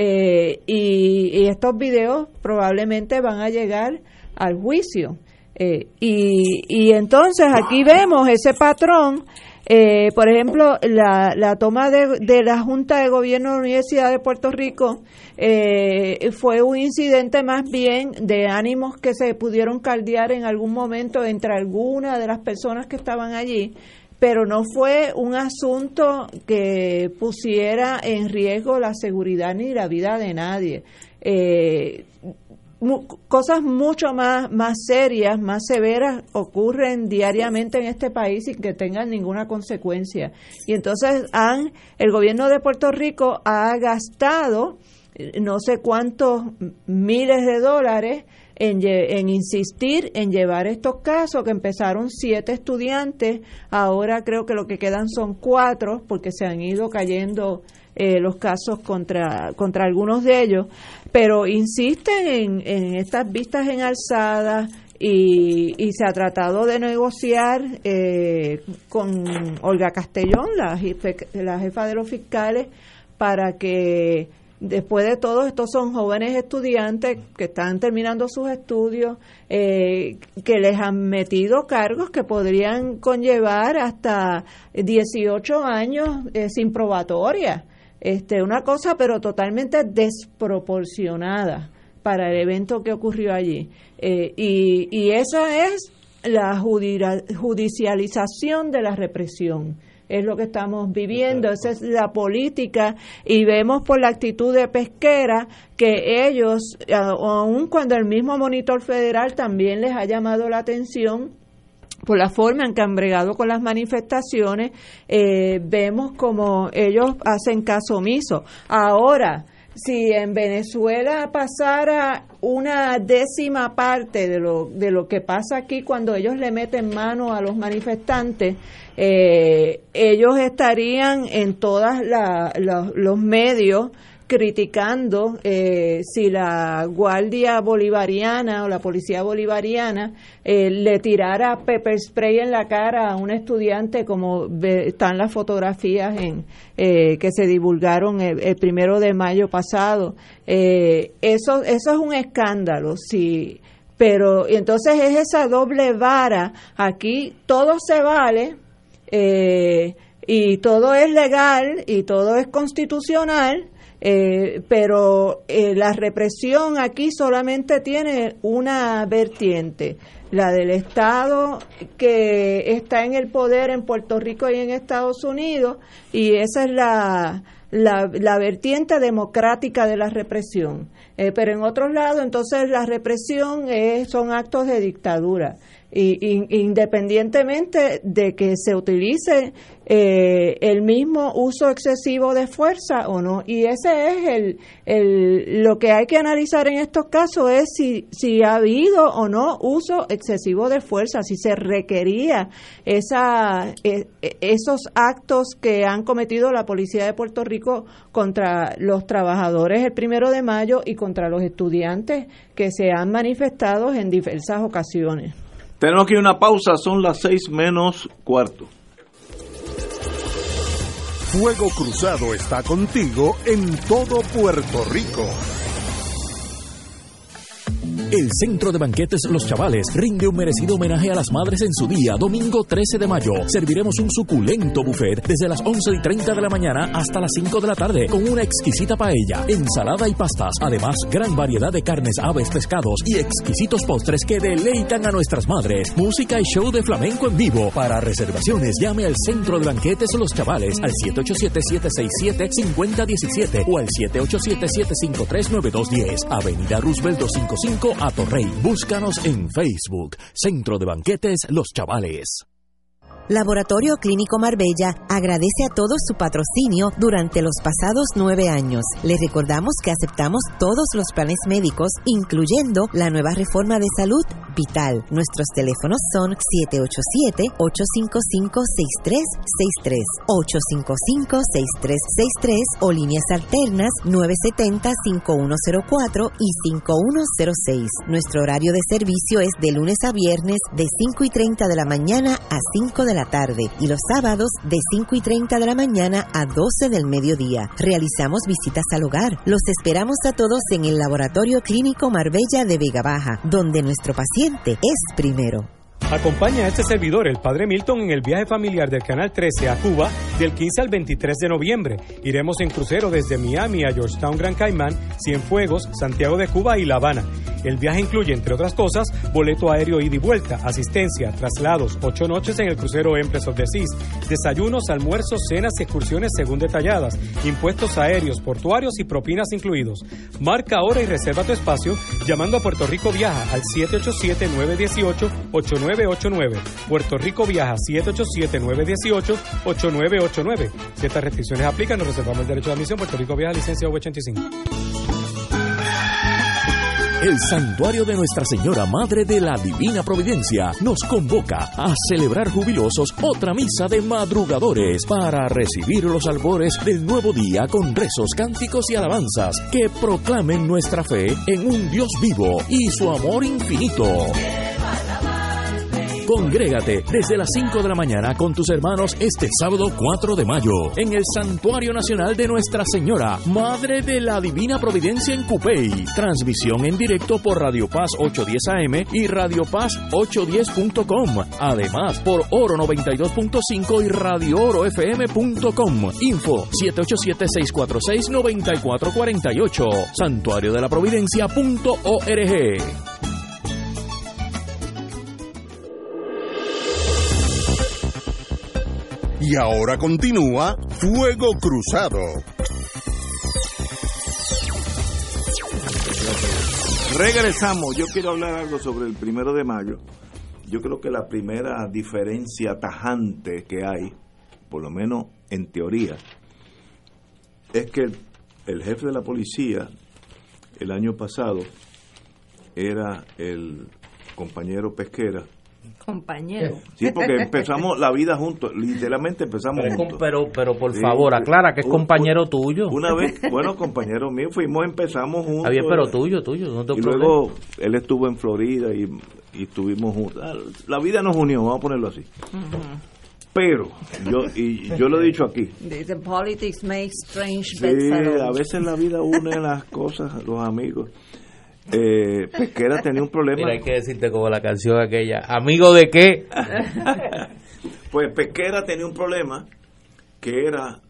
eh, y, estos videos probablemente van a llegar al juicio. Eh, y, y entonces aquí vemos ese patrón eh, por ejemplo, la, toma de, de, la Junta de Gobierno de la Universidad de Puerto Rico eh, fue un incidente más bien de ánimos que se pudieron caldear en algún momento entre algunas de las personas que estaban allí, pero no fue un asunto que pusiera en riesgo la seguridad ni la vida de nadie. Eh, cosas mucho más, más serias, más severas ocurren diariamente en este país sin que tengan ninguna consecuencia. Y entonces han, el gobierno de Puerto Rico ha gastado eh, no sé cuántos miles de dólares en, en, insistir en llevar estos casos, que empezaron siete estudiantes, ahora creo que lo que quedan son cuatro, porque se han ido cayendo eh, los casos contra, contra algunos de ellos, pero insisten en, en estas vistas en alzada y, y, se ha tratado de negociar eh, con Olga Castellón, la, la jefa de los fiscales, para que después de todo, estos son jóvenes estudiantes que están terminando sus estudios, eh, que les han metido cargos que podrían conllevar hasta 18 años eh, sin probatoria este, una cosa pero totalmente desproporcionada para el evento que ocurrió allí. Eh, y, y esa es la judicialización de la represión. Es lo que estamos viviendo, esa es la política y vemos por la actitud de pesquera que ellos, aun cuando el mismo monitor federal también les ha llamado la atención, por la forma en que han bregado con las manifestaciones, eh, vemos como ellos hacen caso omiso. Ahora, si en Venezuela pasara una décima parte de lo, de lo que pasa aquí cuando ellos le meten mano a los manifestantes, eh, ellos estarían en todos los medios criticando eh, si la Guardia Bolivariana o la Policía Bolivariana eh, le tirara pepper spray en la cara a un estudiante como están las fotografías en, eh, que se divulgaron el, primero de mayo pasado. eso, eso es un escándalo. Si, pero entonces es esa doble vara. Aquí todo se vale. y todo es legal y todo es constitucional, eh, pero eh, la represión aquí solamente tiene una vertiente, la del Estado que está en el poder en Puerto Rico y en Estados Unidos, y esa es la, la, vertiente democrática de la represión. Eh, pero en otros lados, entonces, la represión son actos de dictadura y, independientemente de que se utilice eh, el mismo uso excesivo de fuerza o no. Y ese es el, el, lo que hay que analizar en estos casos es si, si ha habido o no uso excesivo de fuerza, si se requería esa, e, e, esos actos que han cometido la Policía de Puerto Rico contra los trabajadores el primero de mayo y contra los estudiantes que se han manifestado en diversas ocasiones. Tenemos ir una pausa, son las seis menos cuarto. Fuego Cruzado está contigo en todo Puerto Rico. El Centro de Banquetes Los Chavales rinde un merecido homenaje a las madres en su día, domingo 13 de mayo. Serviremos un suculento buffet desde las 11 y 30 de la mañana hasta las 5 de la tarde con una exquisita paella, ensalada y pastas. Además, gran variedad de carnes, aves, pescados y exquisitos postres que deleitan a nuestras madres. Música y show de flamenco en vivo. Para reservaciones, llame al Centro de Banquetes Los Chavales al 787-767-5017 o al 787-753-9210. Avenida Roosevelt 255 a Torrey. Búscanos en Facebook. Centro de Banquetes Los Chavales. Laboratorio Clínico Marbella agradece a todos su patrocinio durante los pasados nueve años. Les recordamos que aceptamos todos los planes médicos, incluyendo la nueva reforma de salud Vital. Nuestros teléfonos son 787-855-6363, 855-6363 o líneas alternas 970-5104 y 5106. Nuestro horario de servicio es de lunes a viernes de 5 y 30 de la mañana a 5 de la tarde y los sábados de 5 y 30 de la mañana a 12 del mediodía. Realizamos visitas al hogar. Los esperamos a todos en el Laboratorio Clínico Marbella de Vega Baja, donde nuestro paciente es primero. Acompaña a este servidor, el Padre Milton, en el viaje familiar del Canal 13 a Cuba del 15 al 23 de noviembre. Iremos en crucero desde Miami a Georgetown, Gran Caimán, Cienfuegos, Santiago de Cuba y La Habana. El viaje incluye, entre otras cosas, boleto aéreo ida y vuelta, asistencia, traslados, ocho noches en el crucero Empress of the Seas, desayunos, almuerzos, cenas excursiones según detalladas, impuestos aéreos, portuarios y propinas incluidos. Marca ahora y reserva tu espacio llamando a Puerto Rico Viaja al 787-918-89 8989 Puerto Rico viaja 787-918-8989. Si estas restricciones aplican, nos reservamos el derecho de admisión. Puerto Rico viaja licencia V85. El Santuario de Nuestra Señora Madre de la Divina Providencia nos convoca a celebrar jubilosos otra misa de madrugadores para recibir los albores del nuevo día con rezos, cánticos y alabanzas que proclamen nuestra fe en un Dios vivo y su amor infinito. Congrégate desde las 5 de la mañana con tus hermanos este sábado 4 de mayo en el Santuario Nacional de Nuestra Señora, Madre de la Divina Providencia en Cupey. Transmisión en directo por Radio Paz 810 AM y Radio Paz 810.com. Además, por Oro 92.5 y Radio Oro FM.com. Info 787-646-9448. Santuario de la Providencia.org. Y ahora continúa Fuego Cruzado. Regresamos. Yo quiero hablar algo sobre el primero de mayo. Yo creo que la primera diferencia tajante que hay, por lo menos en teoría, es que el, jefe de la policía el año pasado era el compañero Pesquera compañero. [LAUGHS] Sí, porque empezamos la vida juntos, literalmente empezamos Pero, juntos. pero, pero por Sí, favor, aclara que es un- compañero tuyo. Una vez, [LAUGHS] bueno, compañero mío, fuimos, empezamos juntos. Está bien, pero tuyo, tuyo, no te Y luego él estuvo en Florida y, y estuvimos juntos. Ah, La vida nos unió, vamos a ponerlo así. Pero, yo y yo lo he dicho aquí, Dice, politics makes strange sí, bedfellows". a veces la vida une las cosas, los amigos. Eh, Pesquera tenía un problema. Mira, hay que decirte como la canción aquella. ¿Amigo de qué? [LAUGHS] Pues Pesquera tenía un problema que era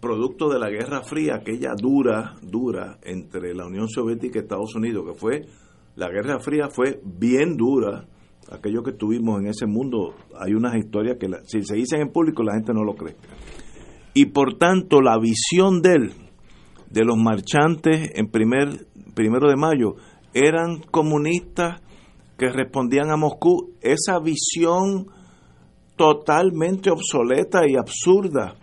producto de la Guerra Fría, aquella dura, dura entre la Unión Soviética y Estados Unidos, que fue, la Guerra Fría fue bien dura, aquello que tuvimos en ese mundo, hay unas historias que la- si se dicen en público la gente no lo cree. Y por tanto la visión de él, de los marchantes en primer, primero de mayo, eran comunistas que respondían a Moscú, esa visión totalmente obsoleta y absurda.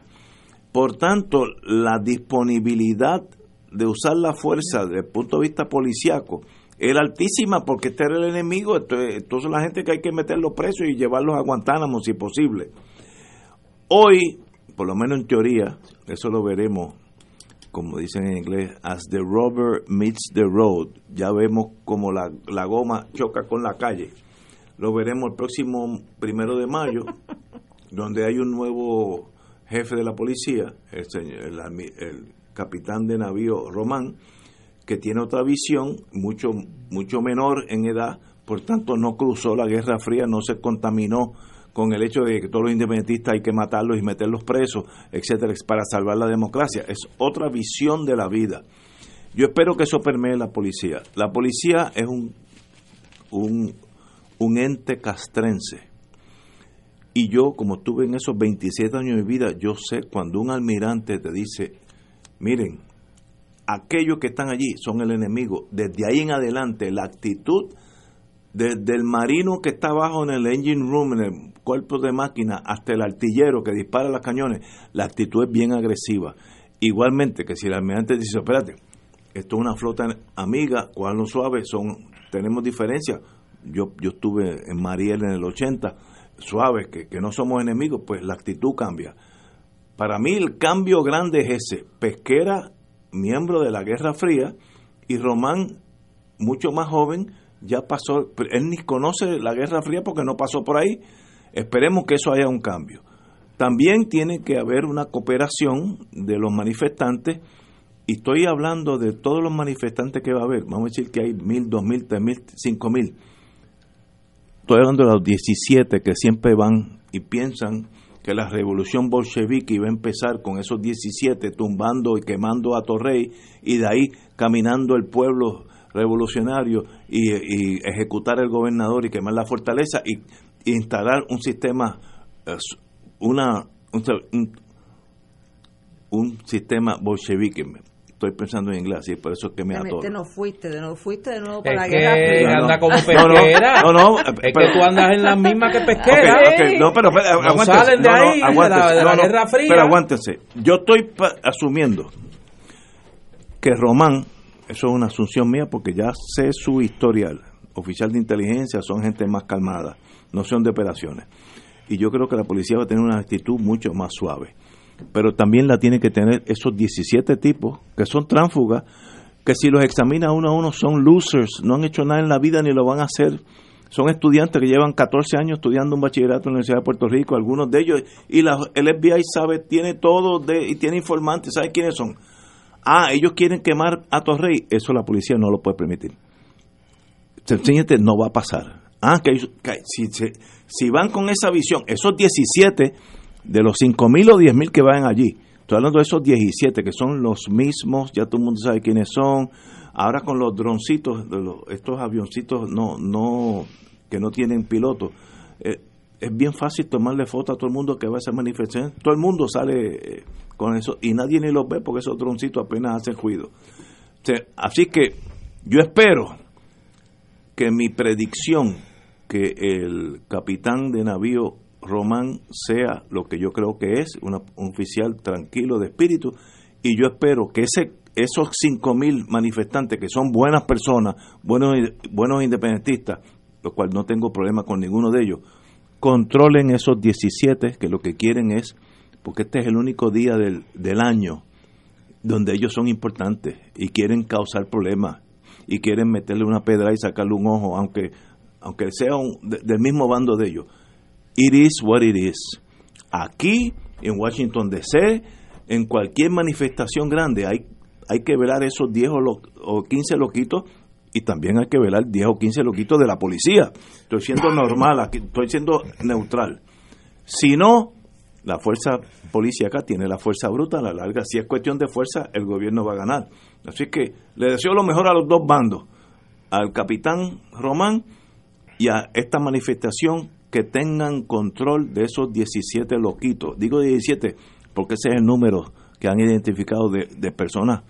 Por tanto, la disponibilidad de usar la fuerza desde el punto de vista policiaco era altísima porque este era el enemigo, entonces, la gente que hay que meterlos presos y llevarlos a Guantánamo si posible. Hoy, por lo menos en teoría, eso lo veremos, como dicen en inglés, as the rubber meets the road. Ya vemos como la, la goma choca con la calle. Lo veremos el próximo primero de mayo, [LAUGHS] donde hay un nuevo jefe de la policía, el, señor- el, capitán de navío Román, que tiene otra visión, mucho, mucho menor en edad, por tanto no cruzó la Guerra Fría, no se contaminó con el hecho de que todos los independentistas hay que matarlos y meterlos presos, etcétera, para salvar la democracia. Es otra visión de la vida. Yo espero que eso permee la policía. La policía es un, un, un ente castrense. Y yo, como estuve en esos 27 años de vida, yo sé cuando un almirante te dice, miren, aquellos que están allí son el enemigo. Desde ahí en adelante, la actitud desde el marino que está abajo en el engine room, en el cuerpo de máquina, hasta el artillero que dispara los cañones, la actitud es bien agresiva. Igualmente que si el almirante dice, espérate, esto es una flota amiga, cuál no suave, son, tenemos diferencias. Yo, yo estuve en Mariel en el 80, suave, que, que no somos enemigos, pues la actitud cambia. Para mí el cambio grande es ese, Pesquera, miembro de la Guerra Fría, y Román, mucho más joven, ya pasó, él ni conoce la Guerra Fría porque no pasó por ahí. Esperemos que eso haya un cambio. También tiene que haber una cooperación de los manifestantes, y estoy hablando de todos los manifestantes que va a haber. Vamos a decir que hay mil, dos mil, tres mil, cinco mil. Estoy hablando de los 17 que siempre van y piensan que la revolución bolchevique iba a empezar con esos 17 tumbando y quemando a Torrey y de ahí caminando el pueblo revolucionario y, ejecutar el gobernador y quemar la fortaleza y, instalar un sistema, una, un, un sistema bolchevique estoy pensando en inglés, y por eso es que me atoro. no fuiste, de nuevo, fuiste de nuevo para es la guerra que anda como [LAUGHS] pesquera. No, no, es que tú andas en la misma que pesquera. Okay, no, pero, pero no salen de ahí, de la, de la Guerra Fría. Pero aguántense. Yo estoy asumiendo que Román eso es una asunción mía porque ya sé su historial. Oficial de inteligencia son gente más calmada, no son de operaciones. Y yo creo que la policía va a tener una actitud mucho más suave. Pero también la tiene que tener esos 17 tipos que son tránsfugas, que si los examina uno a uno son losers, no han hecho nada en la vida ni lo van a hacer. Son estudiantes que llevan 14 años estudiando un bachillerato en la Universidad de Puerto Rico, algunos de ellos, y la, el FBI sabe, tiene todo de, y tiene informantes, ¿sabe quiénes son? Ah, ellos quieren quemar a Torrey, eso la policía no lo puede permitir. Sencillamente no va a pasar. Ah, que, si, si, van con esa visión, esos 17 de los 5.000 o 10.000 que van allí, estoy hablando de esos 17 que son los mismos, ya todo el mundo sabe quiénes son. Ahora con los droncitos, los, estos avioncitos no, no, que no tienen piloto, eh, es bien fácil tomarle foto a todo el mundo que va a esa manifestación. Todo el mundo sale eh, con eso y nadie ni los ve porque esos droncitos apenas hacen ruido. así que yo espero que mi predicción que el capitán de navío Román sea lo que yo creo que es, un oficial tranquilo de espíritu, y yo espero que ese esos 5.000 manifestantes que son buenas personas, buenos, buenos independentistas, lo cual no tengo problema con ninguno de ellos, controlen esos 17 que lo que quieren es, porque este es el único día del, del año donde ellos son importantes y quieren causar problemas y quieren meterle una pedra y sacarle un ojo, aunque, aunque sea un, del mismo bando de ellos. It is what it is. Aquí, en Washington DC, en cualquier manifestación grande, hay, hay que velar esos 10 o, o 15 loquitos y también hay que velar 10 o 15 loquitos de la policía. Estoy siendo normal, estoy siendo neutral. Si no, la fuerza policíaca tiene la fuerza bruta a la larga. Si es cuestión de fuerza, el gobierno va a ganar. Así que le deseo lo mejor a los dos bandos, al capitán Román y a esta manifestación que tengan control de esos 17 loquitos. Digo 17 porque ese es el número que han identificado de, de personas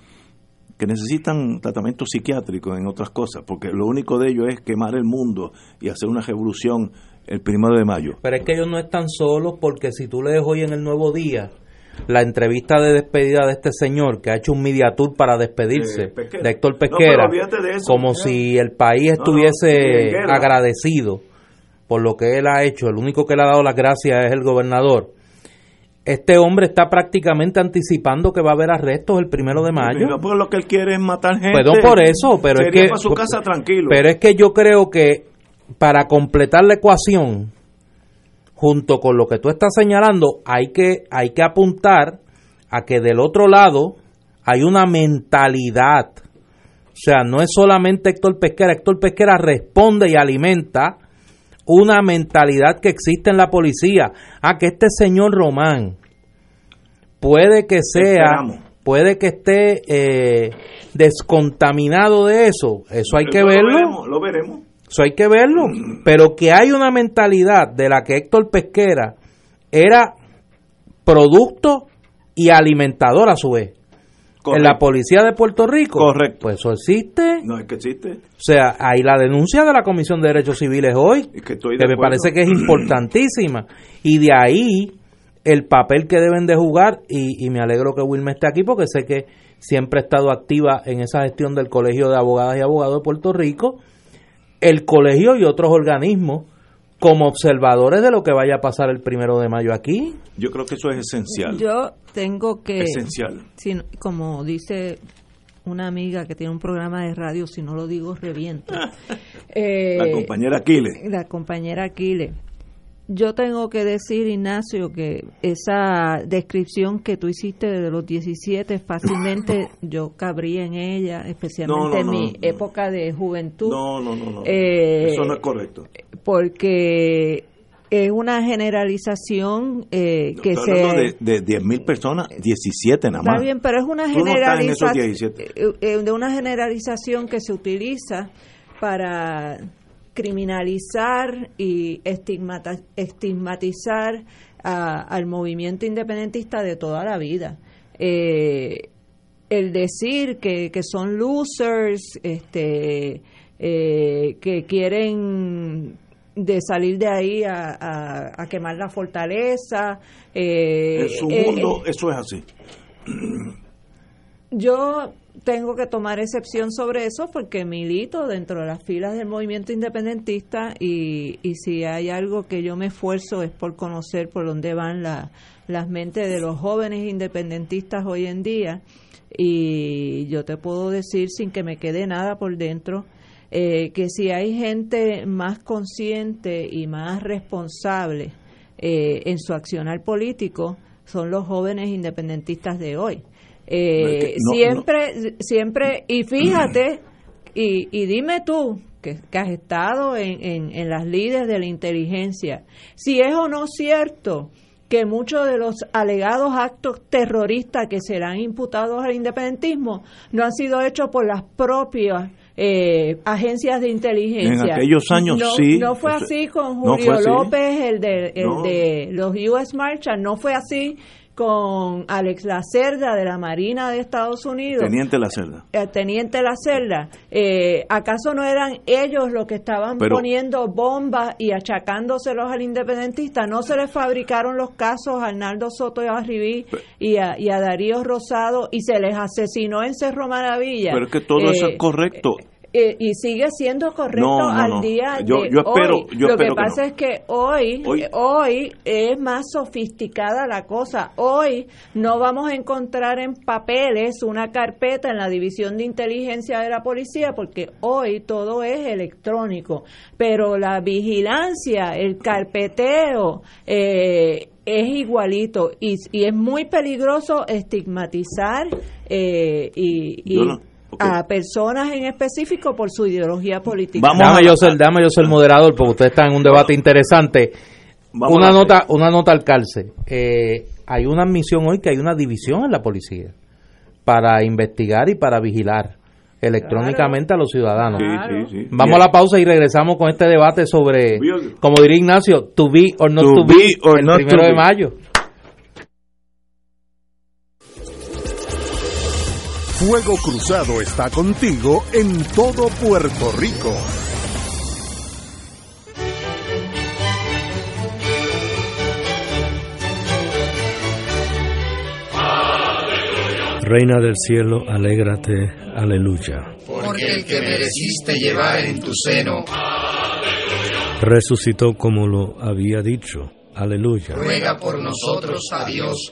que necesitan tratamiento psiquiátrico en otras cosas, porque lo único de ellos es quemar el mundo y hacer una revolución el primero de mayo. Pero es que ellos no están solos porque si tú lees hoy en el Nuevo Día la entrevista de despedida de este señor que ha hecho un media tour para despedirse de Héctor Pesquera, como si el país estuviese agradecido por lo que él ha hecho, el único que le ha dado las gracias es el gobernador este hombre está prácticamente anticipando que va a haber arrestos el primero de mayo. No, pues lo que él quiere es matar gente. Perdón por eso, pero es que su casa tranquilo. Pero es que yo creo que para completar la ecuación, junto con lo que tú estás señalando, hay que hay que apuntar a que del otro lado hay una mentalidad O sea, no es solamente Héctor Pesquera, Héctor Pesquera responde y alimenta una mentalidad que existe en la policía. Ah, que este señor Román puede que sea, puede que esté eh, descontaminado de eso. Eso hay que verlo. Lo veremos, Eso hay que verlo. Pero que hay una mentalidad de la que Héctor Pesquera era producto y alimentador a su vez. En la policía de Puerto Rico. Correcto. Pues eso existe. No es que existe. O sea, hay la denuncia de la Comisión de Derechos Civiles hoy, que, me parece que es importantísima. Y de ahí el papel que deben de jugar, y, me alegro que Wilma esté aquí porque sé que siempre ha estado activa en esa gestión del Colegio de Abogadas y Abogados de Puerto Rico, el colegio y otros organismos como observadores de lo que vaya a pasar el primero de mayo aquí. Yo creo que eso es esencial. Yo tengo que... Esencial. como dice una amiga que tiene un programa de radio, si no lo digo, reviento. [LAUGHS] Eh, la compañera Aquiles. La compañera Aquiles. Yo tengo que decir, Ignacio, que esa descripción que tú hiciste de los 17, fácilmente [COUGHS] yo cabría en ella, especialmente en mi época de juventud. No, no, no, no. Eh, Eso no es correcto. Porque es una generalización eh, que se... de, de 10.000 personas, 17 nada más. Está bien, pero es una generalización... Eh, eh, de una generalización que se utiliza para criminalizar y estigmatizar al movimiento independentista de toda la vida. Eh, el decir que, son losers, este, eh, que quieren de salir de ahí a, quemar la fortaleza. Eh, en su mundo eso es así. Yo tengo que tomar excepción sobre eso porque milito dentro de las filas del movimiento independentista y, y si hay algo que yo me esfuerzo es por conocer por dónde van las mentes de los jóvenes independentistas hoy en día y yo te puedo decir sin que me quede nada por dentro eh, que si hay gente más consciente y más responsable eh, en su accionar político son los jóvenes independentistas de hoy. Eh, siempre, siempre, y fíjate, y, y dime tú, que, has estado en, en, en las líderes de la inteligencia, si es o no cierto que muchos de los alegados actos terroristas que serán imputados al independentismo no han sido hechos por las propias eh, agencias de inteligencia. En aquellos años no, sí. No fue así con Julio López, el de, el de los US Marshals, no fue así con Alex Lacerda de la Marina de Estados Unidos. Teniente Lacerda. Eh, Teniente Lacerda. Eh, ¿Acaso no eran ellos los que estaban poniendo bombas y achacándoselos al independentista? ¿No se les fabricaron los casos a Arnaldo Soto y a Ribí y a, y a Darío Rosado y se les asesinó en Cerro Maravilla? Pero es que todo eso es eh, correcto. Eh, y sigue siendo correcto al día de hoy. Lo que pasa es que hoy, hoy, es más sofisticada la cosa. Hoy no vamos a encontrar en papeles una carpeta en la división de inteligencia de la policía porque hoy todo es electrónico. Pero la vigilancia, el carpeteo, eh, es igualito y, y, es muy peligroso estigmatizar eh, y, a personas en específico por su ideología política. Vamos dame, yo ser, dame yo ser moderador porque usted está en un debate interesante. una nota, una nota al calce. Eh, hay una admisión hoy que hay una división en la policía para investigar y para vigilar electrónicamente a los ciudadanos. Vamos a la pausa y regresamos con este debate sobre, como diría Ignacio, to be or not to, be, el primero de mayo. Fuego Cruzado está contigo en todo Puerto Rico. Reina del cielo, alégrate, aleluya. Porque el que mereciste llevar en tu seno, resucitó como lo había dicho, aleluya. Ruega por nosotros a Dios.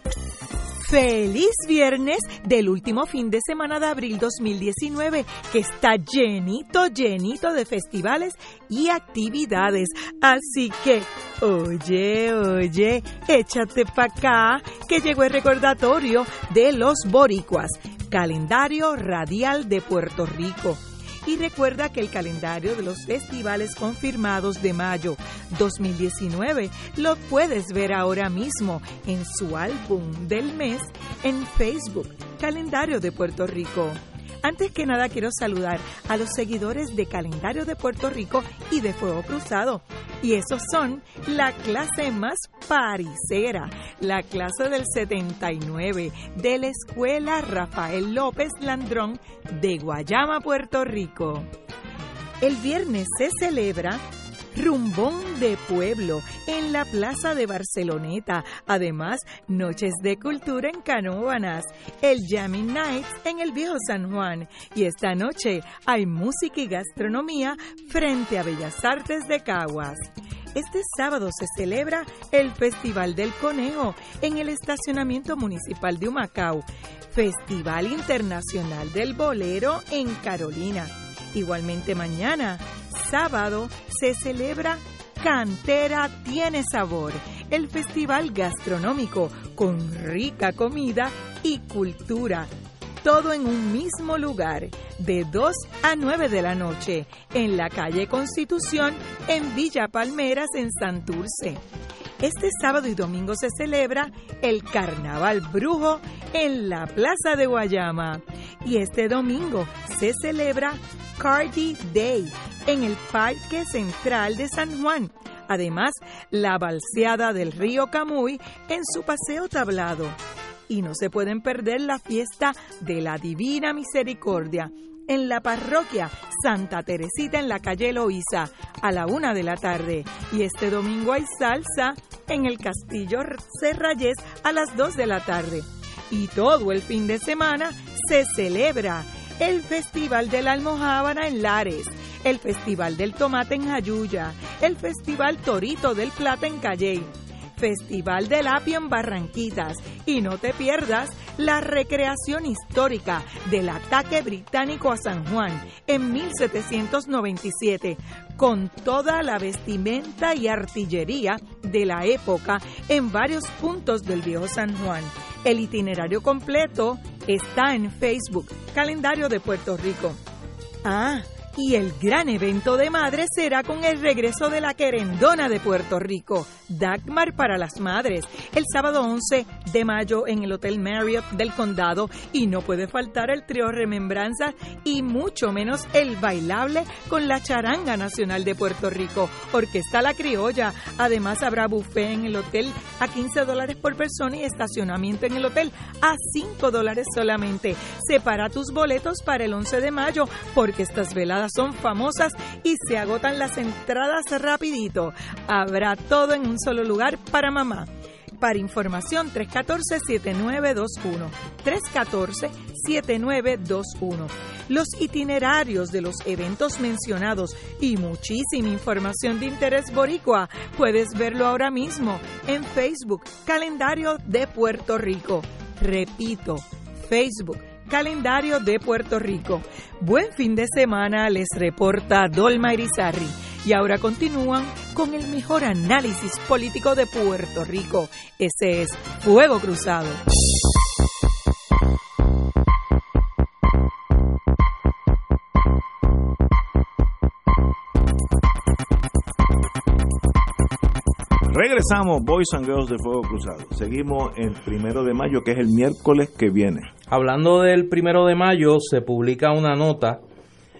Feliz viernes del último fin de semana de abril 2019, que está llenito, llenito de festivales y actividades. Así que, oye, oye, échate pa' acá, que llegó el recordatorio de los boricuas, calendario radial de Puerto Rico y recuerda que el calendario de los festivales confirmados de mayo 2019 lo puedes ver ahora mismo en su álbum del mes en Facebook, Calendario de Puerto Rico. Antes que nada quiero saludar a los seguidores de Calendario de Puerto Rico y de Fuego Cruzado. Y esos son la clase más paricera, la clase del 79 de la Escuela Rafael López Landrón de Guayama, Puerto Rico. El viernes se celebra Rumbón de Pueblo en la Plaza de Barceloneta. Además, Noches de Cultura en Canóbanas, el Jamming Nights en el Viejo San Juan. Y esta noche hay música y gastronomía frente a Bellas Artes de Caguas. Este sábado se celebra el Festival del Conejo en el estacionamiento municipal de Humacao, Festival Internacional del Bolero en Carolina. Igualmente mañana sábado se celebra Cantera Tiene Sabor, el festival gastronómico con rica comida y cultura. Todo en un mismo lugar, de 2 a 9 de la noche, en la calle Constitución, en Villa Palmeras, en Santurce. Este sábado y domingo se celebra el Carnaval Brujo en la Plaza de Guayama. Y este domingo se celebra Cardi Day en el Parque Central de San Juan. Además, la balseada del río Camuy en su paseo tablado. Y no se pueden perder la fiesta de la Divina Misericordia en la parroquia Santa Teresita en la calle Loíza a la una de la tarde. Y este domingo hay salsa en el Castillo Serrayes a las dos de la tarde. Y todo el fin de semana se celebra el Festival de la en Lares, el Festival del Tomate en Jayuya, el Festival Torito del Plata en Calley, Festival del Apio en Barranquitas y no te pierdas la recreación histórica del ataque británico a San Juan en 1797 con toda la vestimenta y artillería de la época en varios puntos del viejo San Juan. El itinerario completo está en Facebook, Calendario de Puerto Rico. Ah, y el gran evento de madres será con el regreso de la querendona de Puerto Rico, Dagmar para las Madres, el sábado 11 de mayo en el Hotel Marriott del Condado. Y no puede faltar el trío Remembranza y mucho menos el bailable con la Charanga Nacional de Puerto Rico, Orquesta La Criolla. Además habrá buffet en el hotel a 15 dólares por persona y estacionamiento en el hotel a 5 dólares solamente. Separa tus boletos para el 11 de mayo porque estas veladas son famosas y se agotan las entradas rapidito. Habrá todo en un solo lugar para mamá. Para información 314-7921. 314-7921. Los itinerarios de los eventos mencionados y muchísima información de interés boricua puedes verlo ahora mismo en Facebook, Calendario de Puerto Rico. Repito, Facebook calendario de Puerto Rico. Buen fin de semana, les reporta Dolma Irizarri. Y ahora continúan con el mejor análisis político de Puerto Rico. Ese es Fuego Cruzado. Regresamos, Boys and Girls de Fuego Cruzado. Seguimos el primero de mayo, que es el miércoles que viene. Hablando del primero de mayo, se publica una nota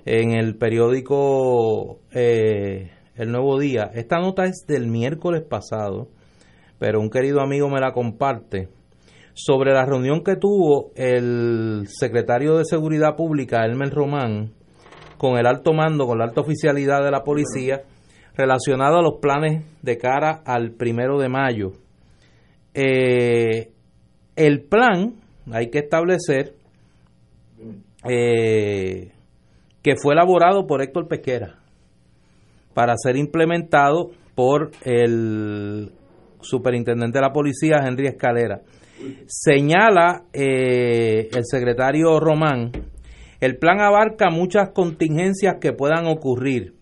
en el periódico eh, El Nuevo Día. Esta nota es del miércoles pasado, pero un querido amigo me la comparte sobre la reunión que tuvo el secretario de Seguridad Pública, Elmer Román, con el alto mando, con la alta oficialidad de la policía, relacionado a los planes de cara al primero de mayo. Eh, el plan, hay que establecer, eh, que fue elaborado por Héctor Pesquera para ser implementado por el superintendente de la policía, Henry Escalera. Señala eh, el secretario Román, el plan abarca muchas contingencias que puedan ocurrir,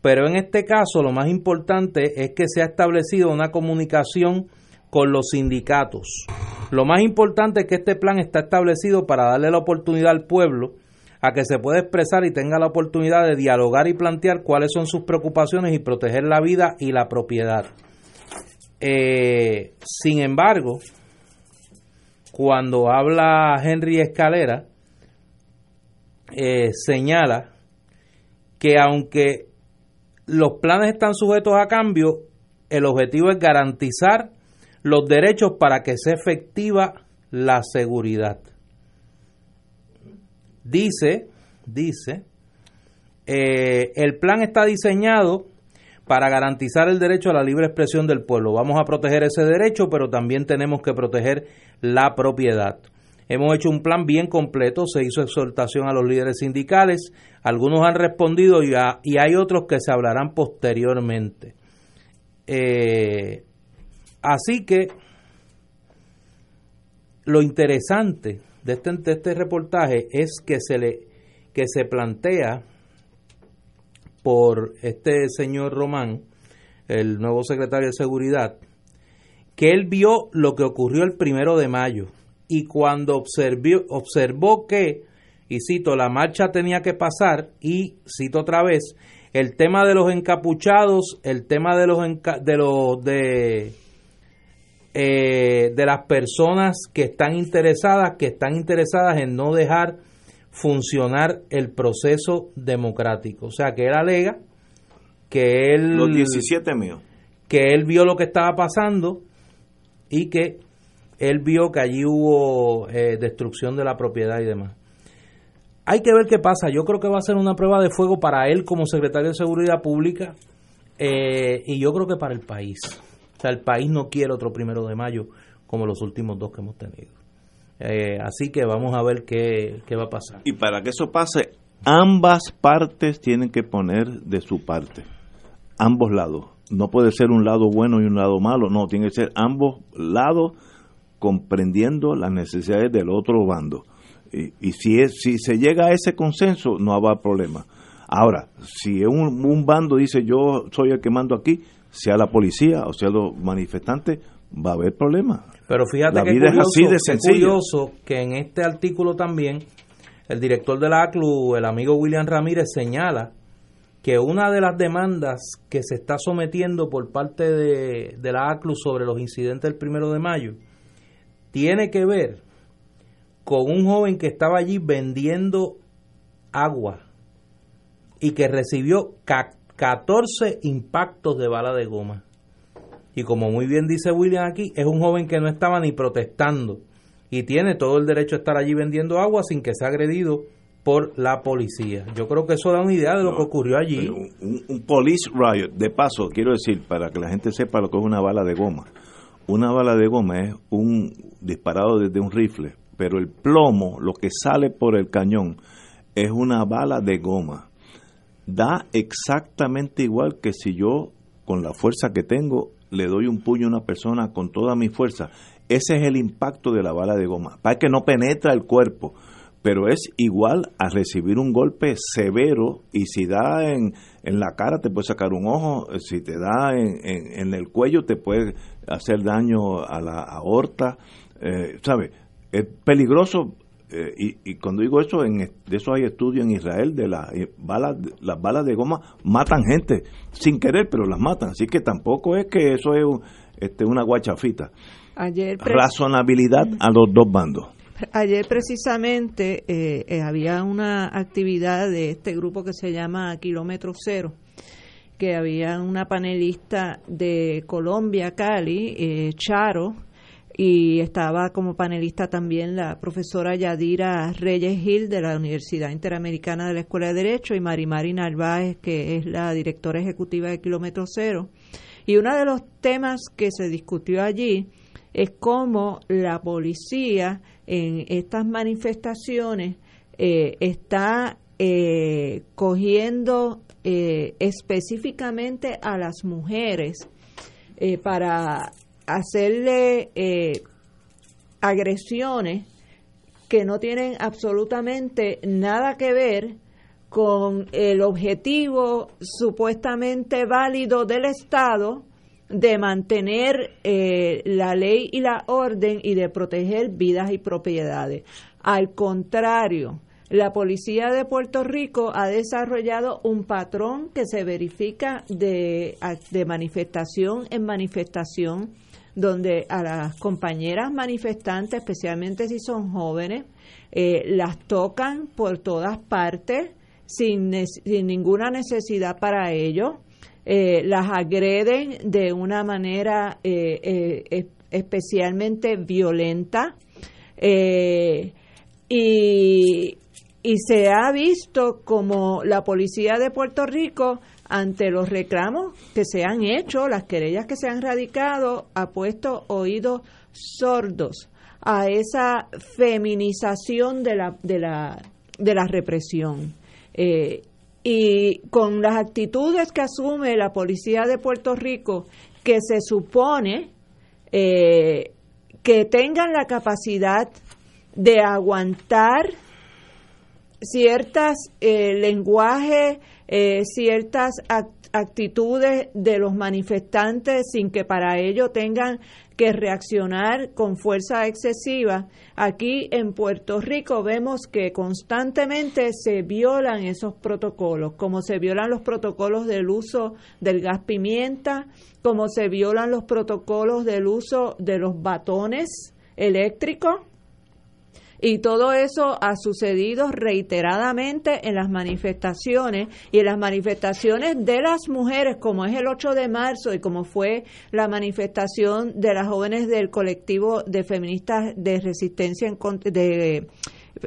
pero en este caso lo más importante es que se ha establecido una comunicación con los sindicatos. Lo más importante es que este plan está establecido para darle la oportunidad al pueblo a que se pueda expresar y tenga la oportunidad de dialogar y plantear cuáles son sus preocupaciones y proteger la vida y la propiedad. Eh, sin embargo, cuando habla Henry Escalera, eh, señala que aunque los planes están sujetos a cambio, el objetivo es garantizar los derechos para que sea efectiva la seguridad. Dice, dice, eh, el plan está diseñado para garantizar el derecho a la libre expresión del pueblo. Vamos a proteger ese derecho, pero también tenemos que proteger la propiedad. Hemos hecho un plan bien completo, se hizo exhortación a los líderes sindicales, algunos han respondido y, hay otros que se hablarán posteriormente. Eh, así que lo interesante de este, este reportaje es que se le que se plantea por este señor Román, el nuevo secretario de Seguridad, que él vio lo que ocurrió el primero de mayo y cuando observó, que, y cito, la marcha tenía que pasar y, cito otra vez, el tema de los encapuchados, el tema de los de los de eh, de las personas que están interesadas, que están interesadas en no dejar funcionar el proceso democrático. O sea, que él alega que él... Los 17 míos. Que él vio lo que estaba pasando y que él vio que allí hubo eh, destrucción de la propiedad y demás. Hay que ver qué pasa. Yo creo que va a ser una prueba de fuego para él como secretario de Seguridad Pública eh, y yo creo que para el país. O sea, el país no quiere otro primero de mayo como los últimos dos que hemos tenido. Eh, así que vamos a ver qué, qué va a pasar. Y para que eso pase, ambas partes tienen que poner de su parte. Ambos lados. No puede ser un lado bueno y un lado malo. No, tiene que ser ambos lados comprendiendo las necesidades del otro bando. Y, y si, es, si se llega a ese consenso, no habrá problema. Ahora, si un, un bando dice yo soy el que mando aquí, sea la policía o sea los manifestantes, va a haber problemas. Pero fíjate que es así de curioso que en este artículo también el director de la ACLU, el amigo William Ramírez, señala que una de las demandas que se está sometiendo por parte de, de la ACLU sobre los incidentes del primero de mayo tiene que ver con un joven que estaba allí vendiendo agua y que recibió 14 impactos de bala de goma. Y como muy bien dice William aquí, es un joven que no estaba ni protestando y tiene todo el derecho a estar allí vendiendo agua sin que sea agredido por la policía. Yo creo que eso da una idea de lo que ocurrió allí. Un, un, police riot, de paso, quiero decir, para que la gente sepa lo que es una bala de goma. Una bala de goma es un disparado desde un rifle, pero el plomo, lo que sale por el cañón, es una bala de goma. Da exactamente igual que si yo, con la fuerza que tengo, le doy un puño a una persona con toda mi fuerza. Ese es el impacto de la bala de goma. Para que no penetra el cuerpo, pero es igual a recibir un golpe severo y si da en, en la cara te puede sacar un ojo, si te da en, en, el cuello te puede hacer daño a la aorta, eh. Es peligroso eh, y, y, cuando digo eso, en, de eso hay estudios en Israel, de las eh, balas, las balas de goma matan gente sin querer, pero las matan. Así que tampoco es que eso es este, una guachafita. Ayer Razonabilidad a los dos bandos. Ayer precisamente eh, había una actividad de este grupo que se llama Kilómetro Cero, que había una panelista de Colombia, Cali, Charo, y estaba como panelista también la profesora Yadira Reyes Gil de la Universidad Interamericana de la Escuela de Derecho y Marimari Narváez, que es la directora ejecutiva de Kilómetro Cero. Y uno de los temas que se discutió allí es cómo la policía en estas manifestaciones eh, está eh, cogiendo eh, específicamente a las mujeres para hacerle eh, agresiones que no tienen absolutamente nada que ver con el objetivo supuestamente válido del Estado de mantener eh, la ley y la orden y de proteger vidas y propiedades. Al contrario, la policía de Puerto Rico ha desarrollado un patrón que se verifica de, de manifestación en manifestación donde a las compañeras manifestantes, especialmente si son jóvenes, eh, las tocan por todas partes sin, ninguna necesidad para ello, eh, las agreden de una manera eh, especialmente violenta y, y se ha visto como la policía de Puerto Rico ante los reclamos que se han hecho, las querellas que se han radicado, ha puesto oídos sordos a esa feminización de la, de la, de la represión. Eh, y con las actitudes que asume la policía de Puerto Rico, que se supone eh, que tengan la capacidad de aguantar ciertas eh, lenguajes eh, ciertas actitudes de los manifestantes sin que para ello tengan que reaccionar con fuerza excesiva. Aquí en Puerto Rico vemos que constantemente se violan esos protocolos, como se violan los protocolos del uso del gas pimienta, como se violan los protocolos del uso de los batones eléctricos y todo eso ha sucedido reiteradamente en las manifestaciones y en las manifestaciones de las mujeres, como es el 8 de marzo y como fue la manifestación de las jóvenes del colectivo de feministas de resistencia en, de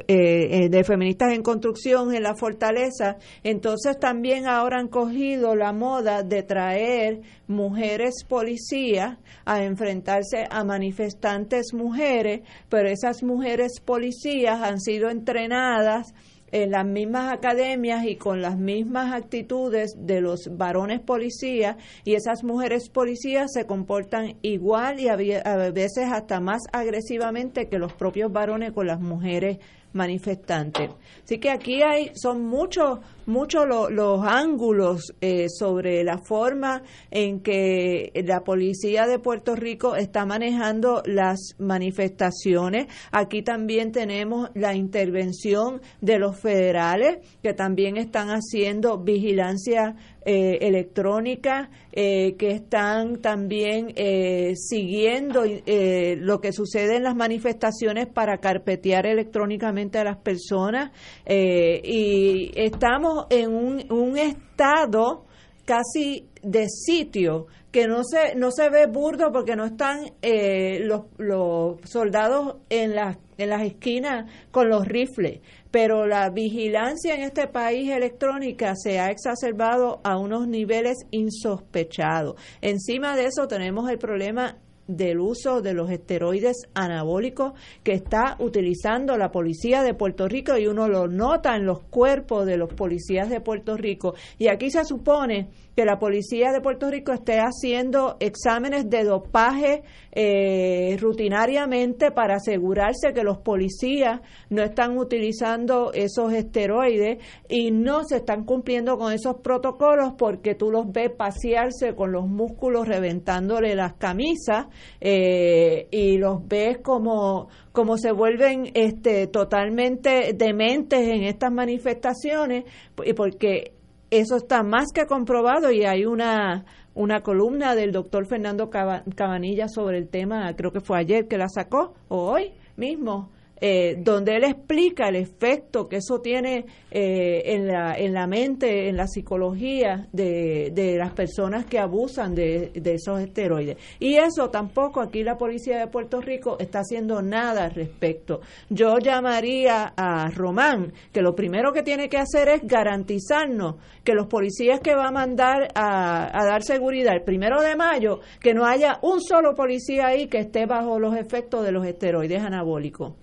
eh, eh, de feministas en construcción en la fortaleza, entonces también ahora han cogido la moda de traer mujeres policías a enfrentarse a manifestantes mujeres, pero esas mujeres policías han sido entrenadas en las mismas academias y con las mismas actitudes de los varones policías y esas mujeres policías se comportan igual y a veces hasta más agresivamente que los propios varones con las mujeres manifestantes. Así que aquí hay, son muchos, muchos los ángulos eh, sobre la forma en que la policía de Puerto Rico está manejando las manifestaciones. Aquí también tenemos la intervención de los federales que también están haciendo vigilancia eh, electrónica eh, que están también eh, siguiendo lo que sucede en las manifestaciones para carpetear electrónicamente a las personas y estamos en un, un estado casi de sitio que no se no se ve burdo porque no están los, los soldados en las en las esquinas con los rifles pero la vigilancia en este país electrónica se ha exacerbado a unos niveles insospechados. Encima de eso tenemos el problema del uso de los esteroides anabólicos que está utilizando la policía de Puerto Rico y uno lo nota en los cuerpos de los policías de Puerto Rico. Y aquí se supone que la policía de Puerto Rico esté haciendo exámenes de dopaje eh, rutinariamente para asegurarse que los policías no están utilizando esos esteroides y no se están cumpliendo con esos protocolos porque tú los ves pasearse con los músculos reventándole las camisas eh, y los ves como, como se vuelven este, totalmente dementes en estas manifestaciones, y porque eso está más que comprobado y hay una una columna del doctor Fernando Cabanilla sobre el tema, creo que fue ayer que la sacó, o hoy mismo, eh, donde él explica el efecto que eso tiene eh, en, la, en la mente, en la psicología de, de las personas que abusan de, de, esos esteroides. Y eso tampoco aquí la policía de Puerto Rico está haciendo nada al respecto. Yo llamaría a Román que lo primero que tiene que hacer es garantizarnos que los policías que va a mandar a, a dar seguridad el primero de mayo, que no haya un solo policía ahí que esté bajo los efectos de los esteroides anabólicos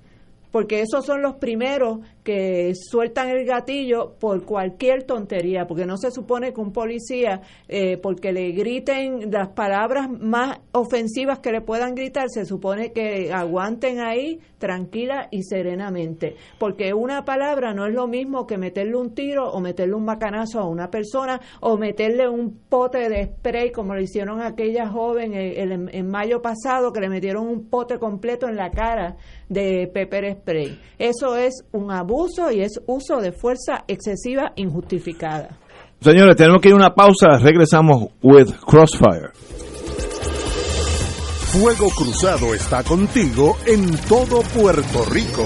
porque esos son los primeros que sueltan el gatillo por cualquier tontería, porque no se supone que un policía, eh, porque le griten las palabras más ofensivas que le puedan gritar, se supone que aguanten ahí tranquila y serenamente, porque una palabra no es lo mismo que meterle un tiro o meterle un macanazo a una persona o meterle un pote de spray como le hicieron aquella joven en, en mayo pasado que le metieron un pote completo en la cara de pepper spray. Eso es un abuso uso y es uso de fuerza excesiva injustificada. Señores, tenemos que ir a una pausa. Regresamos with Crossfire. Fuego Cruzado está contigo en todo Puerto Rico.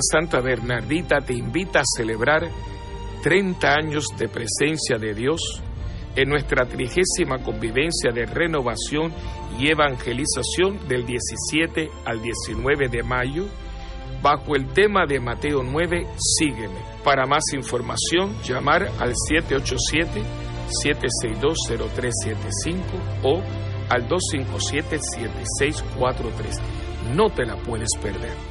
Santa Bernardita te invita a celebrar 30 años de presencia de Dios en nuestra trigésima convivencia de renovación y evangelización del 17 al 19 de mayo, bajo el tema de Mateo 9, Sígueme. Para más información, llamar al 787-762-0375 o al 257-7643. No te la puedes perder.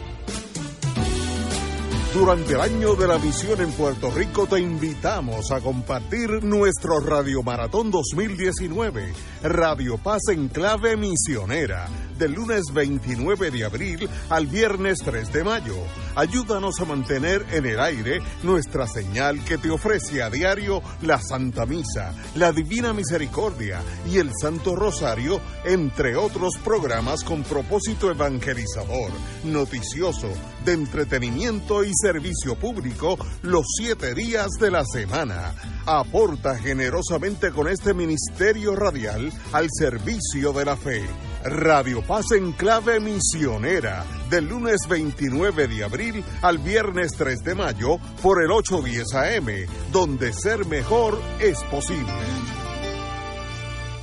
Durante el año de la misión en Puerto Rico te invitamos a compartir nuestro Radio Maratón 2019, Radio Paz en clave misionera, del lunes 29 de abril al viernes 3 de mayo. Ayúdanos a mantener en el aire nuestra señal que te ofrece a diario la Santa Misa, la Divina Misericordia y el Santo Rosario, entre otros programas con propósito evangelizador, noticioso, de entretenimiento y servicio público los siete días de la semana. Aporta generosamente con este ministerio radial al servicio de la fe. Radio Paz en clave misionera, del lunes 29 de abril al viernes 3 de mayo por el 810 AM, donde ser mejor es posible.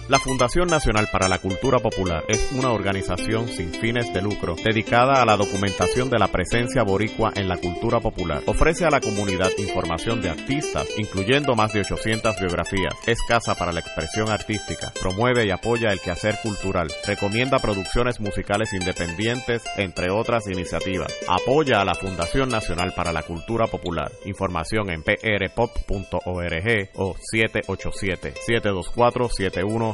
La Fundación Nacional para la Cultura Popular es una organización sin fines de lucro dedicada a la documentación de la presencia boricua en la cultura popular. Ofrece a la comunidad información de artistas, incluyendo más de 800 biografías. Es casa para la expresión artística. Promueve y apoya el quehacer cultural. Recomienda producciones musicales independientes, entre otras iniciativas. Apoya a la Fundación Nacional para la Cultura Popular. Información en prpop.org o 787 724 71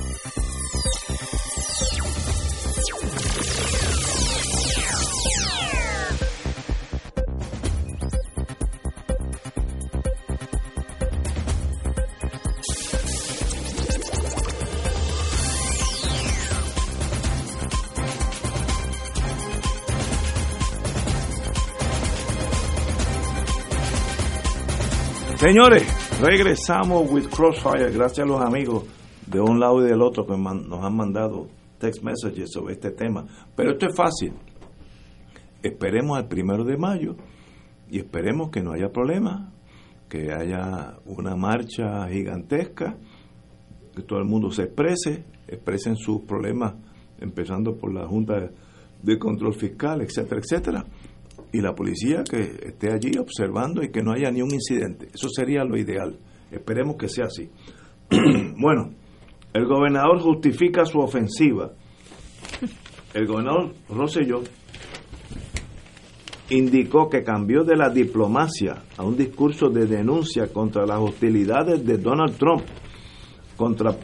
Señores, regresamos with Crossfire, gracias a los amigos de un lado y del otro que nos han mandado text messages sobre este tema. Pero esto es fácil. Esperemos al primero de mayo y esperemos que no haya problema, que haya una marcha gigantesca, que todo el mundo se exprese, expresen sus problemas, empezando por la Junta de Control Fiscal, etcétera, etcétera. Y la policía que esté allí observando y que no haya ni un incidente. Eso sería lo ideal. Esperemos que sea así. [CLEARS THROAT] bueno, el gobernador justifica su ofensiva. El gobernador Rosselló indicó que cambió de la diplomacia a un discurso de denuncia contra las hostilidades de Donald Trump contra,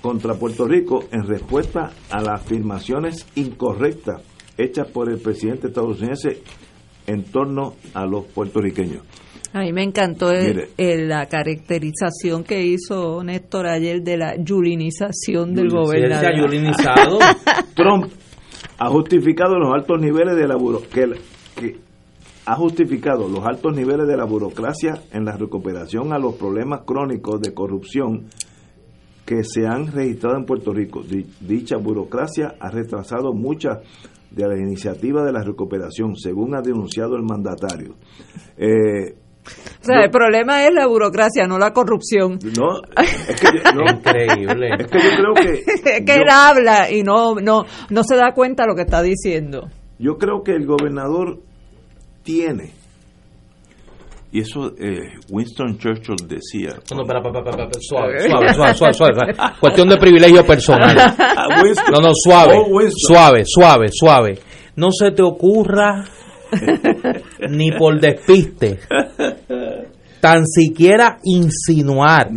contra Puerto Rico en respuesta a las afirmaciones incorrectas hechas por el presidente estadounidense en torno a los puertorriqueños. A mí me encantó la caracterización que hizo Néstor ayer de la yulinización del gobernador. [LAUGHS] Trump ha justificado los altos niveles de la que, que ha justificado los altos niveles de la burocracia en la recuperación a los problemas crónicos de corrupción que se han registrado en Puerto Rico. Dicha burocracia ha retrasado muchas de las iniciativas de la recuperación, según ha denunciado el mandatario. Eh, o sea, el problema es la burocracia, no la corrupción. No, es que [LAUGHS] Increíble. Es que yo creo que... [LAUGHS] es que él habla y no, no, no se da cuenta de lo que está diciendo. Yo creo que el gobernador tiene, y eso eh, Winston Churchill decía... No, para, para, para, suave, suave, suave, suave, [LAUGHS] Cuestión de privilegio personal. [LAUGHS] no, no, suave, suave, suave, suave. No se te ocurra [LAUGHS] ni por despiste, tan siquiera insinuar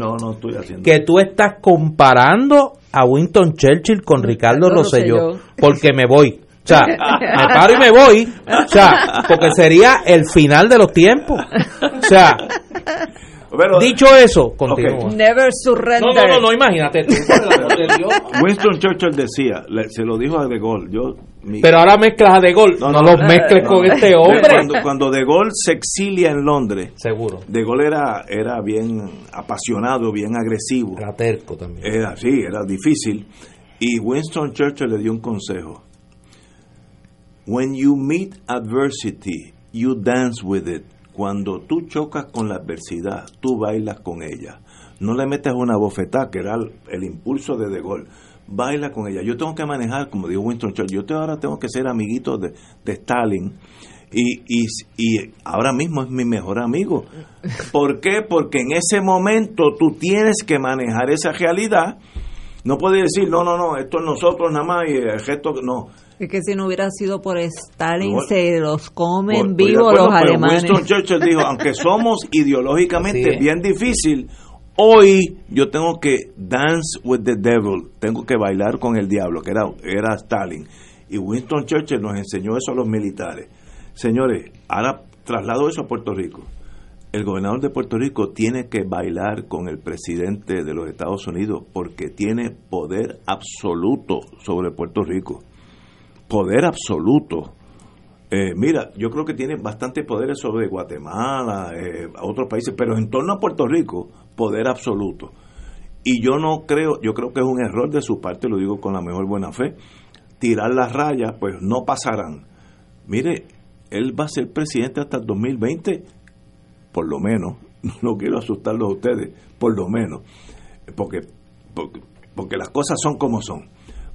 que tú estás comparando a Winston Churchill con Ricardo Rosselló, porque me voy. O sea, [LAUGHS] me paro y me voy. O sea, porque sería el final de los tiempos. O sea, Dicho eso, continúa. Never surrender. No, no, no, imagínate. Winston Churchill decía, se lo dijo a De Gaulle, yo... Pero ahora mezclas a De Gaulle, no, los mezcles con este hombre. Cuando, cuando, De Gaulle se exilia en Londres, seguro. De Gaulle era, era bien apasionado, bien agresivo. Era terco también. Era así, era difícil. Y Winston Churchill le dio un consejo. When you meet adversity, you dance with it cuando tú chocas con la adversidad, tú bailas con ella. No le metes una bofetada, que era el, impulso de De Gaulle. Baila con ella. Yo tengo que manejar, como dijo Winston Churchill, yo ahora tengo que ser amiguito de, Stalin. Y, y, y, ahora mismo es mi mejor amigo. ¿Por qué? Porque en ese momento tú tienes que manejar esa realidad. No puedes decir, no, no, no, esto es nosotros nada más y el gesto, no es que si no hubiera sido por Stalin, se los comen vivos los alemanes. Winston Churchill dijo, aunque somos [LAUGHS] ideológicamente bien difícil, hoy yo tengo que dance with the devil, tengo que bailar con el diablo, que era, era Stalin. Y Winston Churchill nos enseñó eso a los militares. Señores, ahora traslado eso a Puerto Rico. El gobernador de Puerto Rico tiene que bailar con el presidente de los Estados Unidos porque tiene poder absoluto sobre Puerto Rico poder absoluto. Eh, mira, yo creo que tiene bastante poderes sobre Guatemala, eh, otros países, pero en torno a Puerto Rico, poder absoluto. Y yo no creo, yo creo que es un error de su parte, lo digo con la mejor buena fe, tirar las rayas, pues no pasarán. Mire, él va a ser presidente hasta el 2020, por lo menos, [LAUGHS] no quiero asustarlos a ustedes, por lo menos, porque, porque, porque las cosas son como son.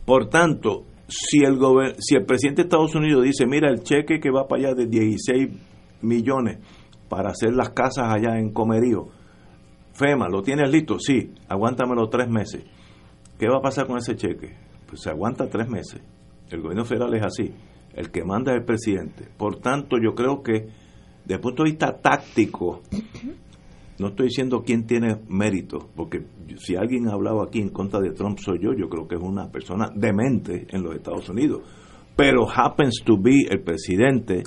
Por tanto, si el, si el presidente de Estados Unidos dice, mira, el cheque que va para allá de 16 millones para hacer las casas allá en Comerío, FEMA, ¿lo tienes listo? Sí, aguántamelo tres meses. ¿Qué va a pasar con ese cheque? Pues se aguanta tres meses. El gobierno federal es así. El que manda es el presidente. Por tanto, yo creo que, desde el punto de vista táctico, no estoy diciendo quién tiene mérito, porque si alguien ha hablado aquí en contra de Trump soy yo, yo creo que es una persona demente en los Estados Unidos. Pero happens to be el presidente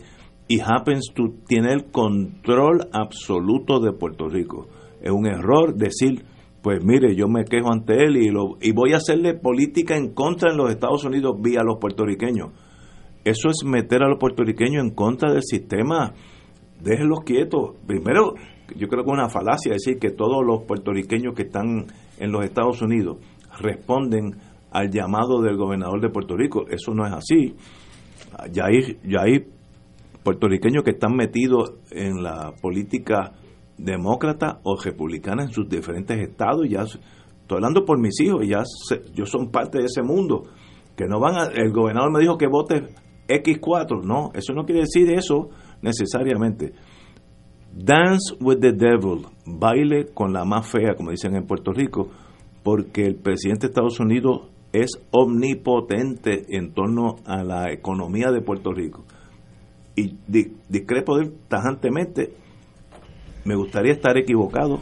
y happens to tiene el control absoluto de Puerto Rico. Es un error decir, pues mire, yo me quejo ante él y, lo, y voy a hacerle política en contra en los Estados Unidos vía los puertorriqueños. Eso es meter a los puertorriqueños en contra del sistema. Déjenlos quietos. Primero, yo creo que es una falacia decir que todos los puertorriqueños que están en los Estados Unidos responden al llamado del gobernador de Puerto Rico. Eso no es así. Ya hay, ya hay puertorriqueños que están metidos en la política demócrata o republicana en sus diferentes estados. Ya estoy hablando por mis hijos, ya yo son parte de ese mundo. Que no van a, el gobernador me dijo que vote X4. No, eso no quiere decir eso necesariamente. Dance with the devil, baile con la más fea, como dicen en Puerto Rico, porque el presidente de Estados Unidos es omnipotente en torno a la economía de Puerto Rico. Y discrepo de él tajantemente, me gustaría estar equivocado,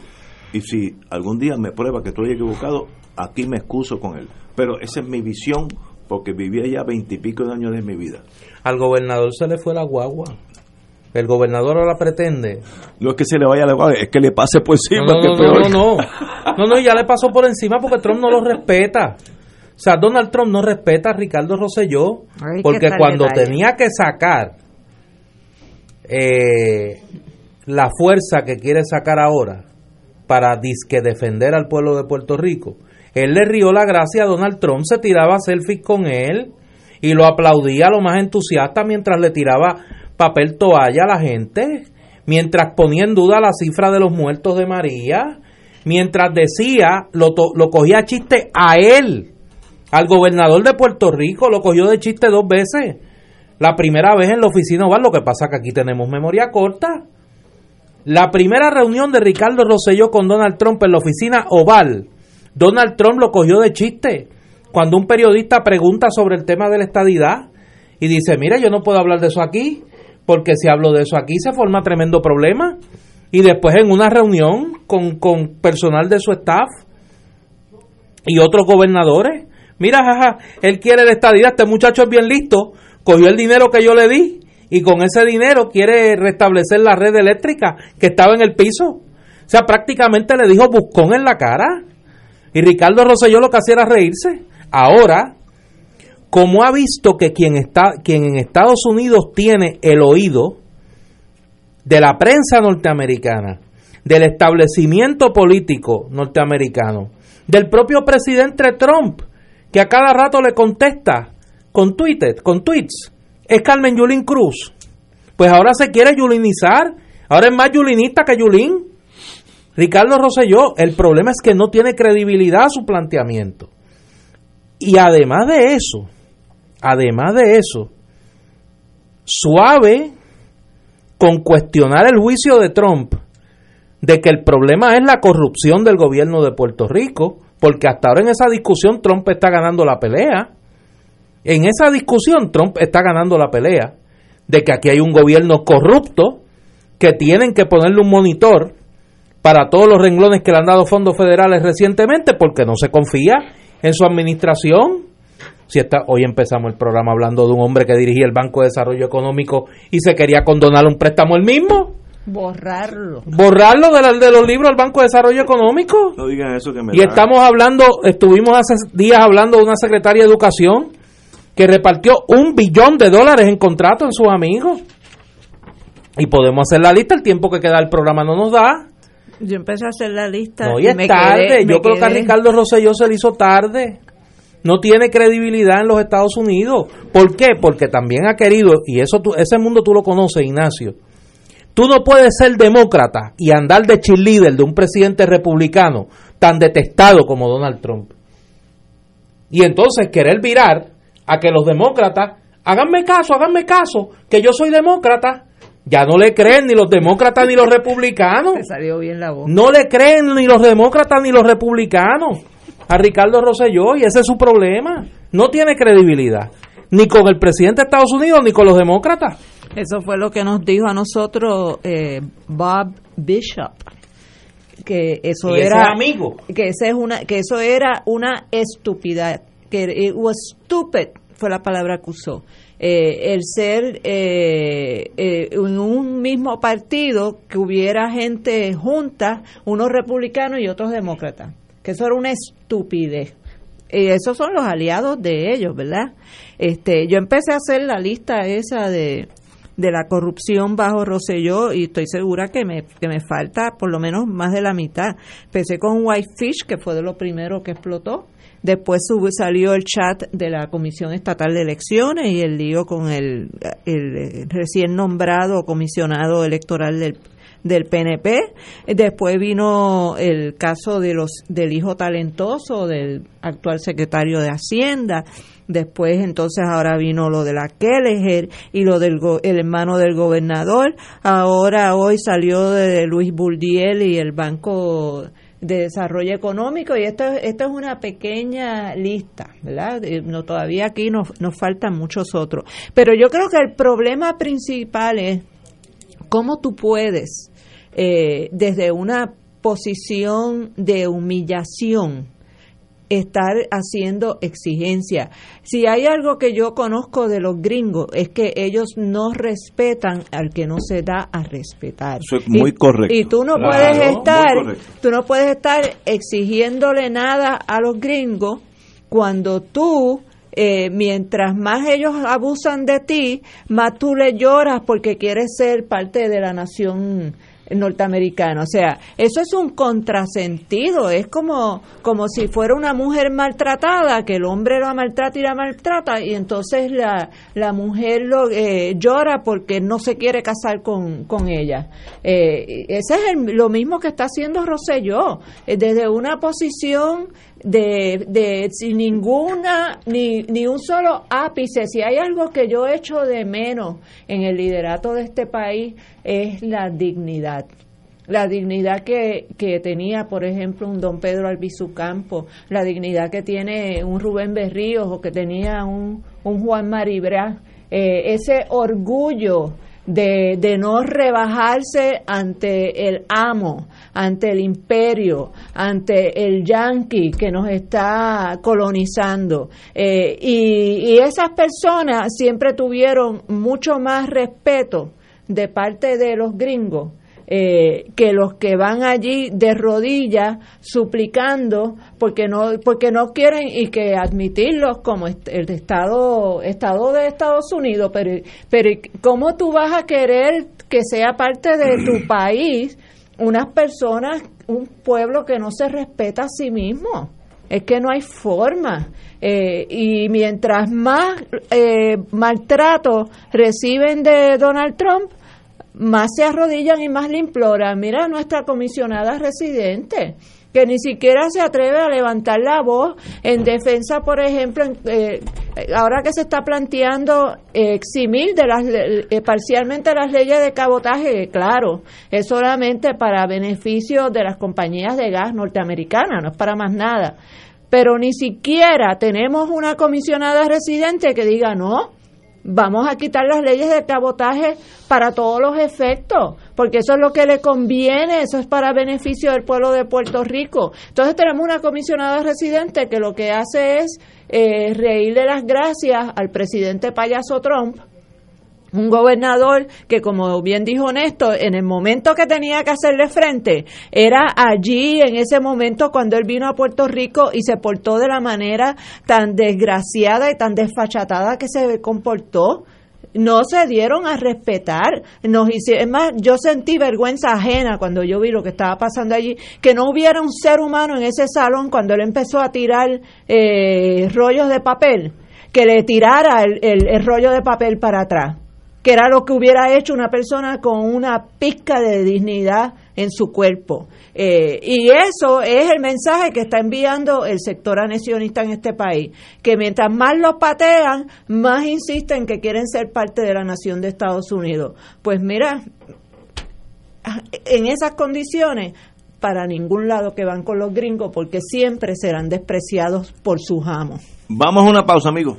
y si algún día me prueba que estoy equivocado, aquí me excuso con él. Pero esa es mi visión, porque vivía ya veintipico de años de mi vida. Al gobernador se le fue la guagua. El gobernador ahora pretende. No es que se le vaya la guagua, es que le pase por encima. No, no, no, no, no, no, ya le pasó por encima porque Trump no lo respeta. O sea, Donald Trump no respeta a Ricardo Rosselló porque cuando tenía que sacar eh, la fuerza que quiere sacar ahora para disque defender al pueblo de Puerto Rico, él le rió la gracia a Donald Trump, se tiraba selfies con él y lo aplaudía lo más entusiasta mientras le tiraba papel toalla a la gente, mientras ponía en duda la cifra de los muertos de María, mientras decía, lo, lo cogía chiste a él, al gobernador de Puerto Rico, lo cogió de chiste dos veces. La primera vez en la oficina Oval, lo que pasa que aquí tenemos memoria corta. La primera reunión de Ricardo Rosselló con Donald Trump en la oficina Oval, Donald Trump lo cogió de chiste. Cuando un periodista pregunta sobre el tema de la estadidad y dice, mira, yo no puedo hablar de eso aquí, porque si hablo de eso aquí se forma tremendo problema. Y después en una reunión con, con personal de su staff y otros gobernadores, mira, jaja, él quiere la estadidad, este muchacho es bien listo, cogió el dinero que yo le di y con ese dinero quiere restablecer la red eléctrica que estaba en el piso. O sea, prácticamente le dijo buscón en la cara. Y Ricardo Rosselló lo que hacía era reírse. Ahora, como ha visto que quien, está, quien en Estados Unidos tiene el oído de la prensa norteamericana, del establecimiento político norteamericano, del propio presidente Trump, que a cada rato le contesta con, tweets, con tweets, es Carmen Yulín Cruz. Pues ahora se quiere yulinizar, ahora es más yulinista que Yulín. Ricardo Rosselló, el problema es que no tiene credibilidad su planteamiento. Y además de eso, además de eso, suave con cuestionar el juicio de Trump de que el problema es la corrupción del gobierno de Puerto Rico, porque hasta ahora en esa discusión Trump está ganando la pelea. En esa discusión Trump está ganando la pelea de que aquí hay un gobierno corrupto que tienen que ponerle un monitor para todos los renglones que le han dado fondos federales recientemente porque no se confía en su administración. Si está, hoy empezamos el programa hablando de un hombre que dirigía el Banco de Desarrollo Económico y se quería condonar un préstamo el mismo. Borrarlo. Borrarlo de, de los libros del Banco de Desarrollo Económico. No digan eso que me Y estamos hablando, estuvimos hace días hablando de una secretaria de Educación que repartió un billón de dólares en contrato en sus amigos. Y podemos hacer la lista, el tiempo que queda el programa no nos da. Yo empecé a hacer la lista. No, y es tarde. Yo creo que a Ricardo Rosselló se le hizo tarde no tiene credibilidad en los Estados Unidos. ¿Por qué? Porque también ha querido, y eso ese mundo tú lo conoces, Ignacio. Tú no puedes ser demócrata y andar de cheerleader de un presidente republicano tan detestado como Donald Trump. Y entonces querer virar a que los demócratas, háganme caso, háganme caso, que yo soy demócrata. Ya no le creen ni los demócratas ni los republicanos. [LAUGHS] salió bien la voz. No le creen ni los demócratas ni los republicanos a Ricardo Rosselló y ese es su problema. No tiene credibilidad, ni con el presidente de Estados Unidos ni con los demócratas. Eso fue lo que nos dijo a nosotros eh, Bob Bishop que eso era amigo que ese es una que eso era una estupidez que it was stupid fue la palabra que usó eh, el ser eh, en un mismo partido que hubiera gente junta unos republicanos y otros demócratas que eso era una estupidez. Y esos son los aliados de ellos, ¿verdad? Este, yo empecé a hacer la lista esa de, de la corrupción bajo Rosselló y estoy segura que me, que me falta por lo menos más de la mitad. Empecé con Whitefish, que fue de lo primero que explotó. Después salió el chat de la Comisión Estatal de Elecciones y el lío con el, el recién nombrado comisionado electoral del del PNP. Después vino el caso de los del hijo talentoso del actual secretario de Hacienda. Después, entonces, ahora vino lo de la Kelleher y lo del el hermano del gobernador. Ahora, hoy salió de Luis Burdiel y el Banco de Desarrollo Económico. Y esto, esto es una pequeña lista, ¿verdad? Eh, No, todavía aquí nos, nos faltan muchos otros. Pero yo creo que el problema principal es cómo tú puedes, eh, desde una posición de humillación, estar haciendo exigencia. Si hay algo que yo conozco de los gringos es que ellos no respetan al que no se da a respetar. Eso es muy Y- correcto. Y tú no Claro, puedes estar, tú no puedes estar exigiéndole nada a los gringos cuando tú eh, mientras más ellos abusan de ti, más tú le lloras porque quieres ser parte de la nación norteamericana. O sea, eso es un contrasentido. Es como, como si fuera una mujer maltratada, que el hombre la maltrata y la maltrata, y entonces la, la mujer lo, eh, llora porque no se quiere casar con, con ella. Eh, ese es el- lo mismo que está haciendo Rosselló, eh, desde una posición de, de sin ninguna, ni, ni un solo ápice. Si hay algo que yo echo de menos en el liderato de este país es la dignidad. La dignidad que, que tenía, por ejemplo, un don Pedro Albizu Campo, la dignidad que tiene un Rubén Berríos o que tenía un, un Juan Maribra, eh, ese orgullo de, de no rebajarse ante el amo, ante el imperio, ante el yanqui que nos está colonizando. Eh, y, y esas personas siempre tuvieron mucho más respeto de parte de los gringos eh, que los que van allí de rodillas suplicando porque no porque no quieren y que admitirlos como el estado estado de Estados Unidos pero pero cómo tú vas a querer que sea parte de tu [CLEARS THROAT] país unas personas un pueblo que no se respeta a sí mismo es que no hay forma. Eh, y mientras más eh, maltrato reciben de Donald Trump, más se arrodillan y más le imploran. Mira, nuestra comisionada residente, que ni siquiera se atreve a levantar la voz en defensa, por ejemplo, en- eh, ahora que se está planteando eh, eximir de las, eh, parcialmente las leyes de cabotaje, claro, es solamente para beneficio de las compañías de gas norteamericanas, no es para más nada. Pero ni siquiera tenemos una comisionada residente que diga no, vamos a quitar las leyes de cabotaje para todos los efectos, porque eso es lo que le conviene, eso es para beneficio del pueblo de Puerto Rico. Entonces tenemos una comisionada residente que lo que hace es eh, reírle las gracias al presidente payaso Trump, un gobernador que, como bien dijo Néstor, en el momento que tenía que hacerle frente, era allí, en ese momento, cuando él vino a Puerto Rico y se portó de la manera tan desgraciada y tan desfachatada que se comportó. No se dieron a respetar. Nos hici- es más, yo sentí vergüenza ajena cuando yo vi lo que estaba pasando allí, que no hubiera un ser humano en ese salón cuando él empezó a tirar eh, rollos de papel, que le tirara el- el- el rollo de papel para atrás que era lo que hubiera hecho una persona con una pizca de dignidad en su cuerpo. Eh, y eso es el mensaje que está enviando el sector anexionista en este país, que mientras más los patean, más insisten que quieren ser parte de la nación de Estados Unidos. Pues mira, en esas condiciones, para ningún lado que van con los gringos, porque siempre serán despreciados por sus amos. Vamos a una pausa, amigos.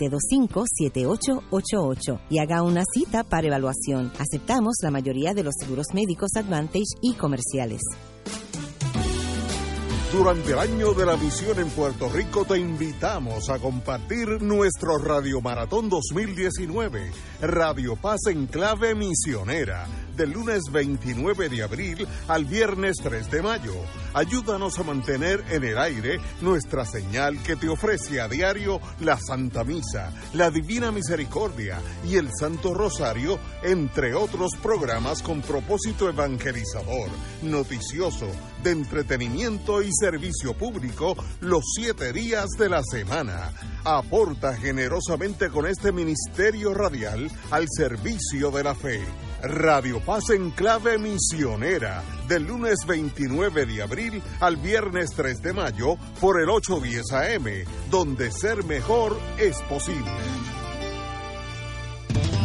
725-7888 y haga una cita para evaluación. Aceptamos la mayoría de los seguros médicos Advantage y comerciales. Durante el año de la misión en Puerto Rico te invitamos a compartir nuestro Radio Maratón 2019, Radio Paz en clave misionera, lunes 29 de abril al viernes 3 de mayo. Ayúdanos a mantener en el aire nuestra señal que te ofrece a diario la Santa Misa, la Divina Misericordia y el Santo Rosario, entre otros programas con propósito evangelizador, noticioso, de entretenimiento y servicio público los siete días de la semana. Aporta generosamente con este ministerio radial al servicio de la fe. Radio Paz en clave misionera, del lunes 29 de abril al viernes 3 de mayo por el 810 AM, donde ser mejor es posible.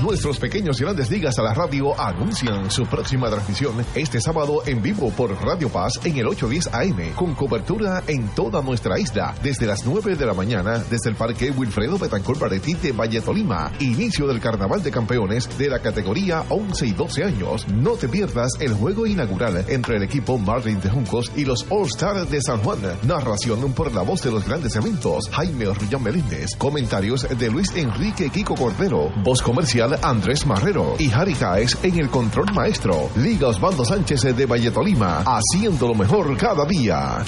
Nuestros pequeños y grandes ligas a la radio anuncian su próxima transmisión este sábado en vivo por Radio Paz en el 810 AM, con cobertura en toda nuestra isla, desde las 9 de la mañana, desde el Parque Wilfredo Betancourt Baretti de Valle Tolima. Inicio del Carnaval de Campeones de la categoría 11 y 12 años. No te pierdas el juego inaugural entre el equipo Marlin de Juncos y los All Stars de San Juan. Narración por la voz de los grandes eventos, Jaime Orrillán Meléndez. Comentarios de Luis Enrique Kiko Cordero. Voz comercial Andrés Marrero y Harry Caes en el control maestro. Liga Osvaldo Sánchez de Valle Tolima, haciendo lo mejor cada día.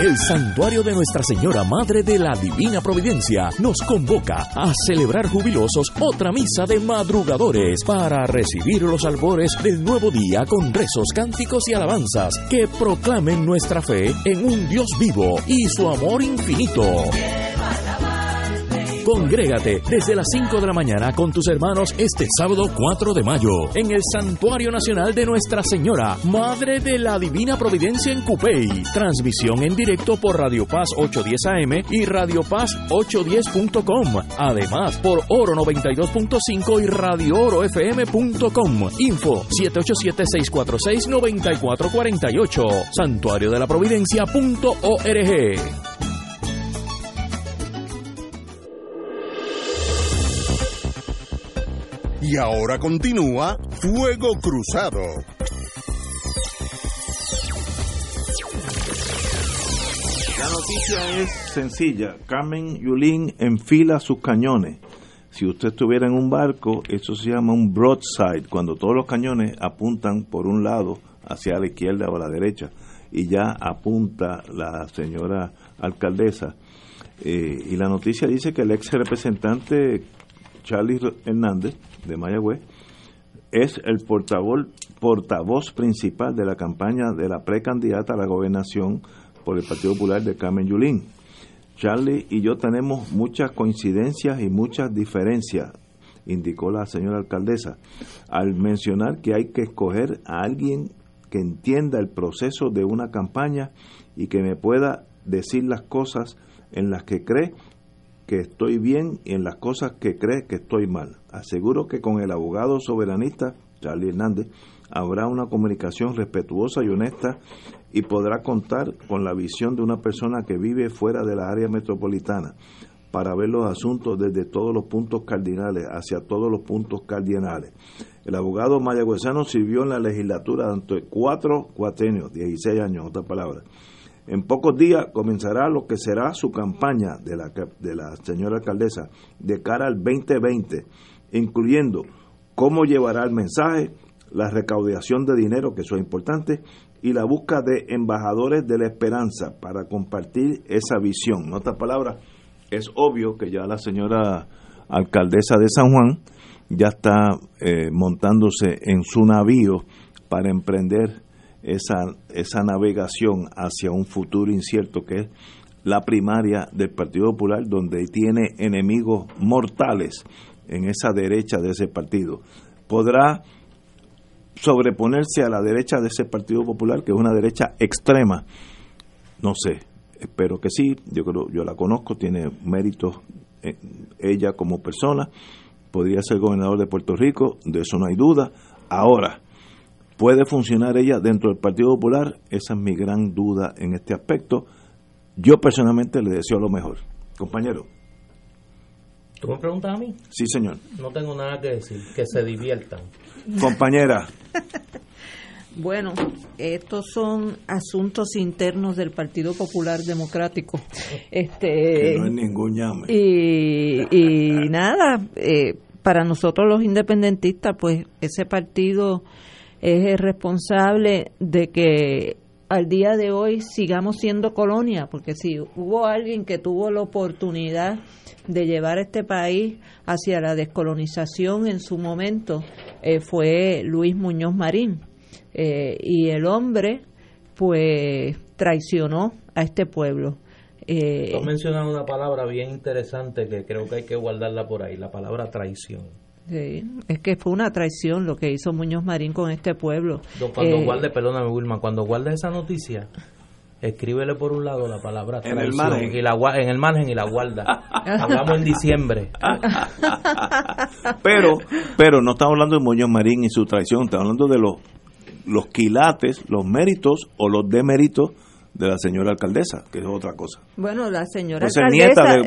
El Santuario de Nuestra Señora Madre de la Divina Providencia nos convoca a celebrar jubilosos otra misa de madrugadores para recibir los albores del nuevo día con rezos, cánticos y alabanzas que proclamen nuestra fe en un Dios vivo y su amor infinito. Congrégate desde las 5 de la mañana con tus hermanos este sábado 4 de mayo en el Santuario Nacional de Nuestra Señora, Madre de la Divina Providencia en Cupey. Transmisión en directo por Radio Paz 810 AM y Radio Paz 810.com. Además, por Oro 92.5 y Radio Oro FM.com. Info 787-646-9448. Santuario de la Providencia.org. Y ahora continúa Fuego Cruzado. La noticia es sencilla. Carmen Yulín enfila sus cañones. Si usted estuviera en un barco, eso se llama un broadside, cuando todos los cañones apuntan por un lado hacia la izquierda o la derecha, y ya apunta la señora alcaldesa. Eh, y la noticia dice que el ex representante Charlie Hernández de Mayagüez es el portavoz, portavoz principal de la campaña de la precandidata a la gobernación por el Partido Popular de Carmen Yulín. Charlie y yo tenemos muchas coincidencias y muchas diferencias, indicó la señora alcaldesa, al mencionar que hay que escoger a alguien que entienda el proceso de una campaña y que me pueda decir las cosas en las que cree que estoy bien y en las cosas que cree que estoy mal. Aseguro que con el abogado soberanista, Charlie Hernández, habrá una comunicación respetuosa y honesta y podrá contar con la visión de una persona que vive fuera de la área metropolitana para ver los asuntos desde todos los puntos cardinales hacia todos los puntos cardinales. El abogado mayagüezano sirvió en la legislatura durante cuatro cuatrenios, 16 años, otra palabra. En pocos días comenzará lo que será su campaña de la, señora alcaldesa de cara al 2020, incluyendo cómo llevará el mensaje, la recaudación de dinero, que eso es importante, y la búsqueda de embajadores de la esperanza para compartir esa visión. En otras palabras, es obvio que ya la señora alcaldesa de San Juan ya está eh, montándose en su navío para emprender esa, esa navegación hacia un futuro incierto que es la primaria del Partido Popular, donde tiene enemigos mortales en esa derecha de ese partido. ¿Podrá sobreponerse a la derecha de ese Partido Popular, que es una derecha extrema? No sé, espero que sí, yo creo, yo la conozco, tiene méritos eh, ella como persona, podría ser gobernador de Puerto Rico, de eso no hay duda. Ahora, ¿puede funcionar ella dentro del Partido Popular? Esa es mi gran duda en este aspecto. Yo personalmente le deseo lo mejor. Compañero. ¿Tú me preguntas a mí? Sí, señor. No tengo nada que decir, que se diviertan. Compañera. [LAUGHS] Bueno, estos son asuntos internos del Partido Popular Democrático. Este, que no es ningún llame. Y, y nada, eh, para nosotros los independentistas, pues ese partido es el responsable de que al día de hoy sigamos siendo colonia, porque si hubo alguien que tuvo la oportunidad de llevar este país hacia la descolonización en su momento, eh, fue Luis Muñoz Marín eh, y el hombre pues traicionó a este pueblo. Eh, Tú mencionas una palabra bien interesante que creo que hay que guardarla por ahí, la palabra traición. Sí, es que fue una traición lo que hizo Muñoz Marín con este pueblo. Cuando eh, guarde, perdóname Wilma, cuando guarde esa noticia, escríbele por un lado la palabra traición en el margen, y la, en el margen y la guarda. Hablamos en diciembre. pero, pero no estamos hablando de Muñoz Marín y su traición, estamos hablando de los los quilates, los méritos o los deméritos de la señora alcaldesa, que es otra cosa. Bueno, la señora alcaldesa,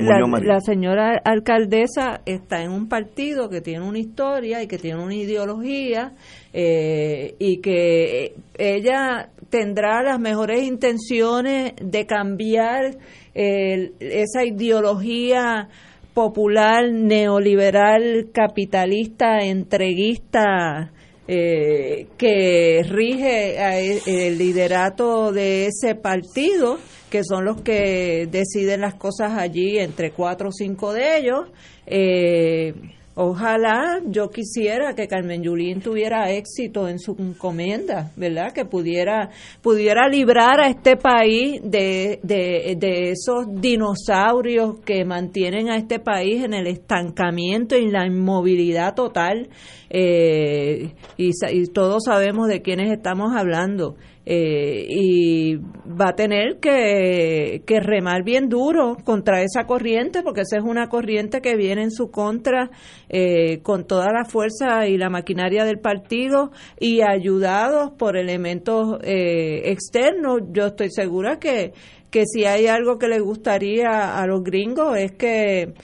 la, señora alcaldesa está en un partido que tiene una historia y que tiene una ideología eh, y que ella tendrá las mejores intenciones de cambiar esa ideología popular, neoliberal, capitalista, entreguista, eh, que rige e, el liderato de ese partido, que son los que deciden las cosas allí entre cuatro o cinco de ellos. Eh, Ojalá yo quisiera que Carmen Yulín tuviera éxito en su encomienda, ¿verdad? Que pudiera, pudiera librar a este país de, de, esos dinosaurios que mantienen a este país en el estancamiento y la inmovilidad total. Eh, y, y todos sabemos de quiénes estamos hablando. Eh, y va a tener que, remar bien duro contra esa corriente, porque esa es una corriente que viene en su contra eh, con toda la fuerza y la maquinaria del partido y ayudados por elementos eh, externos. Yo estoy segura que que si hay algo que le gustaría a los gringos es que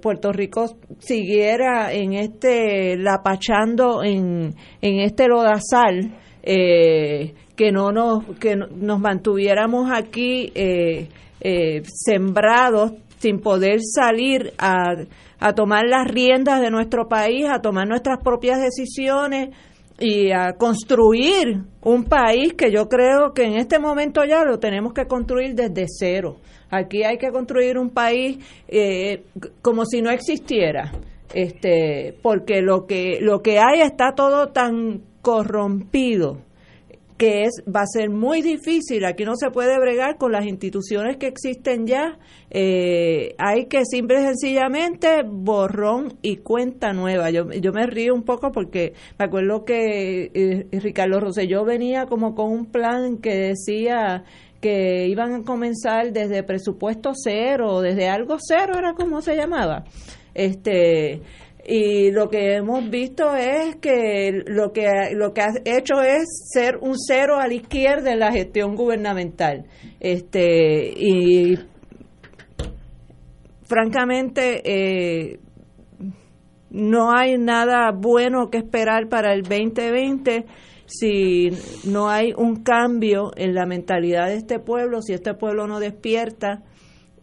Puerto Rico siguiera en este lapachando en, en este lodazal eh, que no nos que nos mantuviéramos aquí eh, eh, sembrados sin poder salir a, a tomar las riendas de nuestro país, a tomar nuestras propias decisiones y a construir un país que yo creo que en este momento ya lo tenemos que construir desde cero. Aquí hay que construir un país eh, como si no existiera, este, porque lo que lo que hay está todo tan corrompido que es va a ser muy difícil. Aquí no se puede bregar con las instituciones que existen ya. Eh, hay que simple y sencillamente borrón y cuenta nueva. Yo, yo me río un poco porque me acuerdo que eh, Ricardo Rosselló venía como con un plan que decía que iban a comenzar desde presupuesto cero desde algo cero era como se llamaba. Este y lo que hemos visto es que lo que lo que ha hecho es ser un cero a la izquierda en la gestión gubernamental. Este y francamente eh, no hay nada bueno que esperar para el 2020 si no hay un cambio en la mentalidad de este pueblo si este pueblo no despierta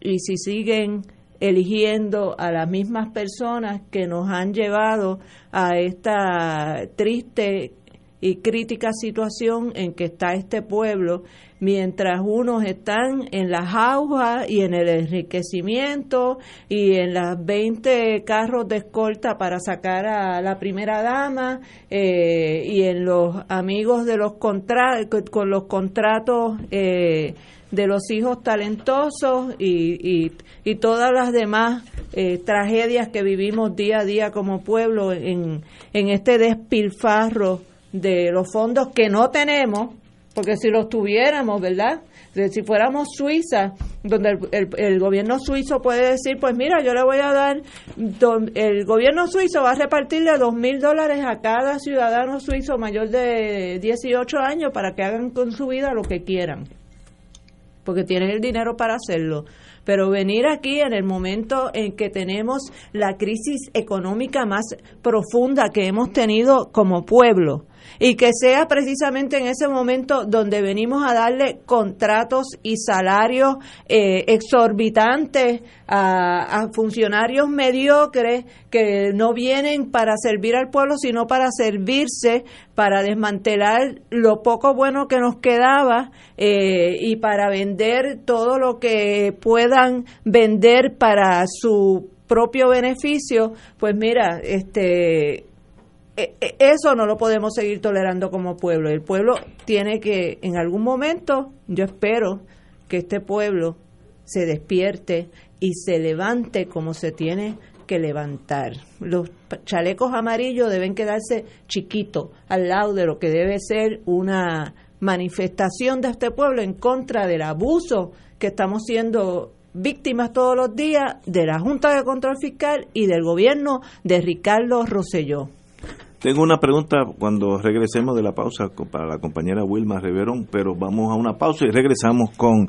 y si siguen eligiendo a las mismas personas que nos han llevado a esta triste y crítica situación en que está este pueblo, mientras unos están en las aguas y en el enriquecimiento y en las 20 carros de escolta para sacar a la primera dama eh, y en los amigos de los con los contratos eh, de los hijos talentosos y, y, todas las demás eh, tragedias que vivimos día a día como pueblo en, en este despilfarro de los fondos que no tenemos, porque si los tuviéramos, ¿verdad? Si fuéramos Suiza, donde el, el, gobierno suizo puede decir, pues mira, yo le voy a dar, el gobierno suizo va a repartirle dos mil dólares a cada ciudadano suizo mayor de 18 años para que hagan con su vida lo que quieran porque tienen el dinero para hacerlo. Pero venir aquí en el momento en que tenemos la crisis económica más profunda que hemos tenido como pueblo, y que sea precisamente en ese momento donde venimos a darle contratos y salarios eh, exorbitantes a, funcionarios mediocres que no vienen para servir al pueblo, sino para servirse, para desmantelar lo poco bueno que nos quedaba eh, y para vender todo lo que vender para su propio beneficio, pues mira, este e, e, eso no lo podemos seguir tolerando como pueblo. El pueblo tiene que, en algún momento, yo espero que este pueblo se despierte y se levante como se tiene que levantar. Los chalecos amarillos deben quedarse chiquitos al lado de lo que debe ser una manifestación de este pueblo en contra del abuso que estamos siendo víctimas todos los días de la Junta de Control Fiscal y del gobierno de Ricardo Rosselló. Tengo una pregunta cuando regresemos de la pausa para la compañera Wilma Riverón, pero vamos a una pausa y regresamos con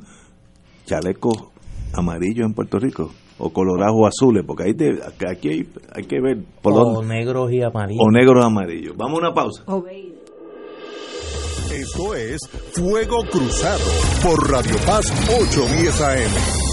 chalecos amarillos en Puerto Rico o colorados o azules, porque ahí aquí hay, que ver por o negros y amarillos. O negros amarillos. Vamos a una pausa. Esto es Fuego Cruzado por Radio Paz 810 AM.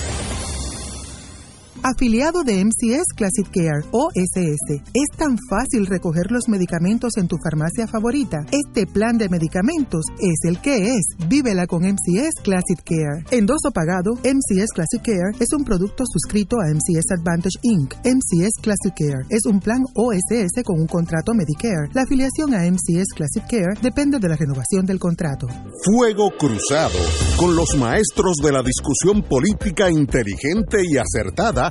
afiliado de MCS Classic Care o SS. Es tan fácil recoger los medicamentos en tu farmacia favorita. Este plan de medicamentos es el que es. Vívela con MCS Classic Care. Endoso pagado, MCS Classic Care es un producto suscrito a MCS Advantage Inc. MCS Classic Care es un plan OSS con un contrato Medicare. La afiliación a MCS Classic Care depende de la renovación del contrato. Fuego Cruzado, con los maestros de la discusión política inteligente y acertada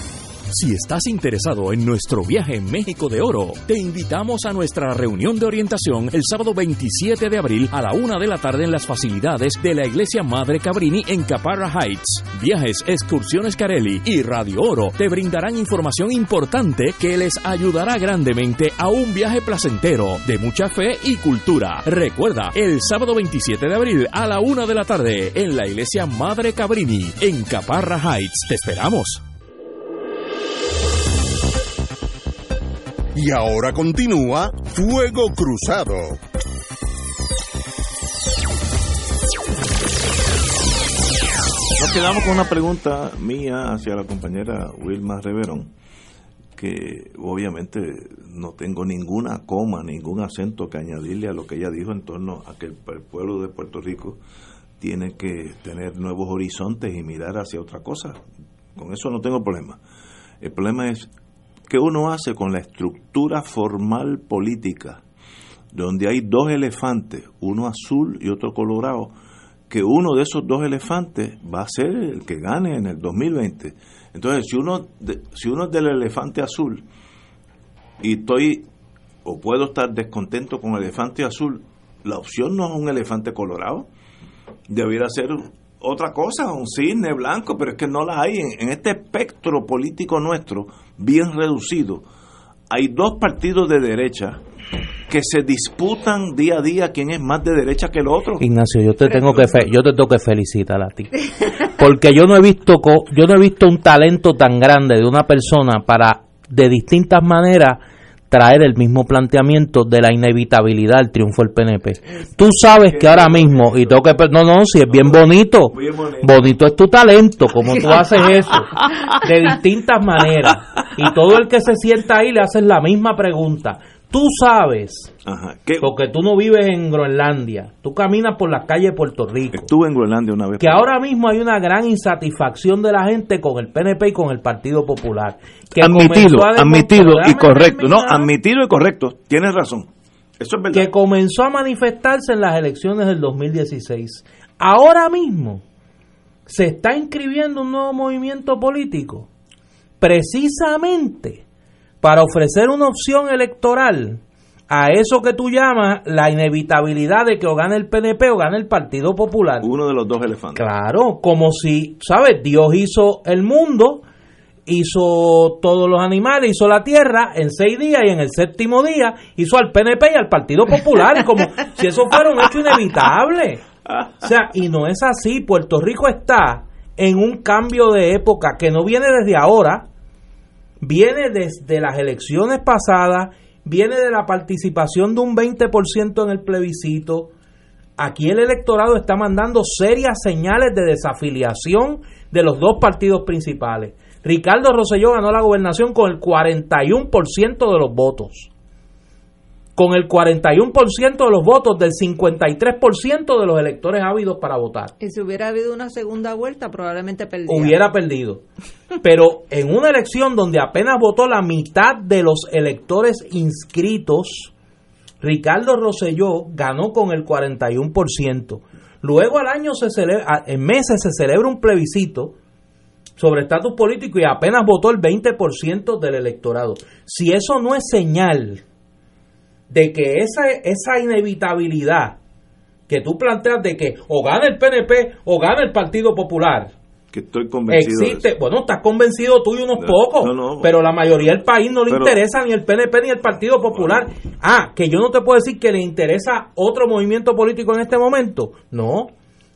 Si estás interesado en nuestro viaje en México de Oro, te invitamos a nuestra reunión de orientación el sábado 27 de abril a la una de la tarde en las facilidades de la Iglesia Madre Cabrini en Caparra Heights. Viajes, excursiones Carelli y Radio Oro te brindarán información importante que les ayudará grandemente a un viaje placentero de mucha fe y cultura. Recuerda, el sábado 27 de abril a la una de la tarde en la Iglesia Madre Cabrini en Caparra Heights. Te esperamos. Y ahora continúa Fuego Cruzado. Nos quedamos con una pregunta mía hacia la compañera Wilma Reverón, que obviamente no tengo ninguna coma, ningún acento que añadirle a lo que ella dijo en torno a que el pueblo de Puerto Rico tiene que tener nuevos horizontes y mirar hacia otra cosa. Con eso no tengo problema. El problema es que uno hace con la estructura formal política, donde hay dos elefantes, uno azul y otro colorado, que uno de esos dos elefantes va a ser el que gane en el 2020. Entonces, si uno, uno es del elefante azul y estoy o puedo estar descontento con el elefante azul, la opción no es un elefante colorado, debiera ser otra cosa, un cisne blanco, pero es que no la hay. En, este espectro político nuestro, bien reducido, hay dos partidos de derecha que se disputan día a día quién es más de derecha que el otro. Ignacio, yo te tengo que yo te tengo que felicitar a ti. [LAUGHS] Porque yo no he visto yo no he visto un talento tan grande de una persona para de distintas maneras traer el mismo planteamiento de la inevitabilidad del triunfo del PNP. Tú sabes que ahora mismo, y tengo que... No, no, si es bien bonito, bonito es tu talento, como tú haces eso, de distintas maneras. Y todo el que se sienta ahí le haces la misma pregunta. Tú sabes, porque tú no vives en Groenlandia, tú caminas por las calles de Puerto Rico. Estuve en Groenlandia una vez. Que ahora mismo hay una gran insatisfacción de la gente con el PNP y con el Partido Popular. Que admitido, admitido y correcto. No, admitido y correcto. Tienes razón. Eso es verdad. Que comenzó a manifestarse en las elecciones del 2016. Ahora mismo se está inscribiendo un nuevo movimiento político. Precisamente para ofrecer una opción electoral a eso que tú llamas la inevitabilidad de que o gane el PNP o gane el Partido Popular. Uno de los dos elefantes. Claro, como si, ¿sabes? Dios hizo el mundo, hizo todos los animales, hizo la tierra en seis días y en el séptimo día hizo al PNP y al Partido Popular, como [LAUGHS] si eso fuera un hecho inevitable. O sea, y no es así. Puerto Rico está en un cambio de época que no viene desde ahora, viene desde las elecciones pasadas, viene de la participación de un 20% en el plebiscito. Aquí el electorado está mandando serias señales de desafiliación de los dos partidos principales. Ricardo Rosselló ganó la gobernación con el 41% de los votos con el 41% de los votos del 53% de los electores ávidos para votar. Y si hubiera habido una segunda vuelta, probablemente perdiera. Hubiera perdido. Pero en una elección donde apenas votó la mitad de los electores inscritos, Ricardo Rosselló ganó con el 41%. Luego al año se celebra, en meses se celebra un plebiscito sobre estatus político y apenas votó el 20% del electorado. Si eso no es señal de que esa, esa inevitabilidad que tú planteas de que o gana el PNP o gana el Partido Popular. Que estoy convencido. Existe, bueno, estás convencido tú y unos pocos, pero la mayoría del país no le interesa ni el PNP ni el Partido Popular. Ah, que yo no te puedo decir que le interesa otro movimiento político en este momento. No,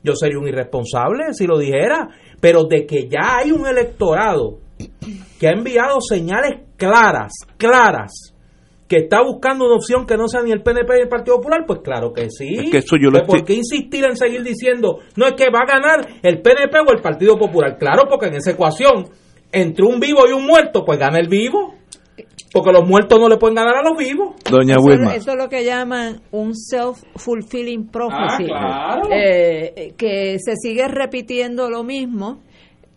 yo sería un irresponsable si lo dijera, pero de que ya hay un electorado que ha enviado señales claras, claras, que está buscando una opción que no sea ni el PNP ni el Partido Popular, pues claro que sí. Pues, ¿Por qué insistir en seguir diciendo, no es que va a ganar el PNP o el Partido Popular? Claro, porque en esa ecuación, entre un vivo y un muerto, pues gana el vivo. Porque los muertos no le pueden ganar a los vivos. Doña eso, Wilma. Eso es lo que llaman un self-fulfilling prophecy. Ah, claro. Eh, que se sigue repitiendo lo mismo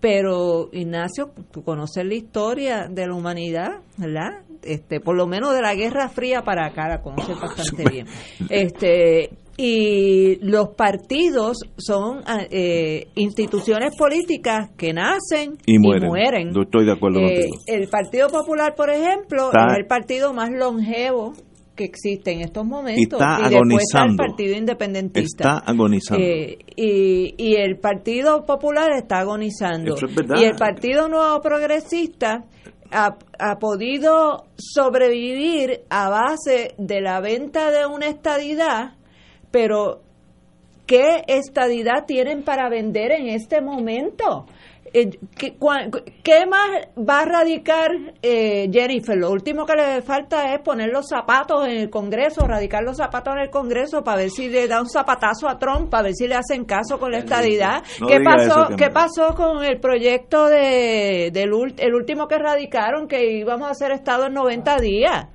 pero Ignacio, tú conoces la historia de la humanidad, ¿verdad? Este, por lo menos de la Guerra Fría para acá la conoces bastante bien. Este, y los partidos son eh, instituciones políticas que nacen y mueren. Yo estoy de acuerdo eh, El Partido Popular, por ejemplo, es el partido más longevo que existe en estos momentos. Está y después está el Partido Independentista. Está agonizando. Eh, y, y, el Partido Popular está agonizando. Y el Partido Nuevo Progresista ha, ha, podido sobrevivir a base de la venta de una estadidad pero ¿qué estadidad tienen para vender en este momento? Eh, ¿Qué, ¿Qué, más va a radicar eh, Jennifer? Lo último que le falta es poner los zapatos en el Congreso, radicar los zapatos en el Congreso para ver si le da un zapatazo a Trump, para ver si le hacen caso con la estadidad. ¿Qué pasó ¿Qué pasó con el proyecto de, del el último que radicaron que íbamos a hacer Estado en 90 días?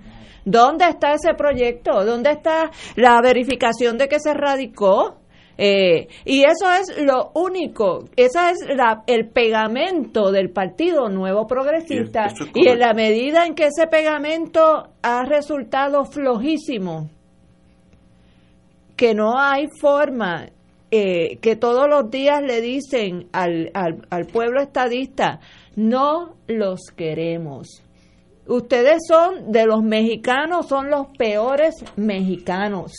¿Dónde está ese proyecto? ¿Dónde está la verificación de que se radicó? Eh, y eso es lo único, ese es la, el pegamento del Partido Nuevo Progresista. y en la medida en que ese pegamento ha resultado flojísimo, que no hay forma, eh, que todos los días le dicen al, al, al pueblo estadista, no los queremos. Ustedes son de los mexicanos, son los peores mexicanos.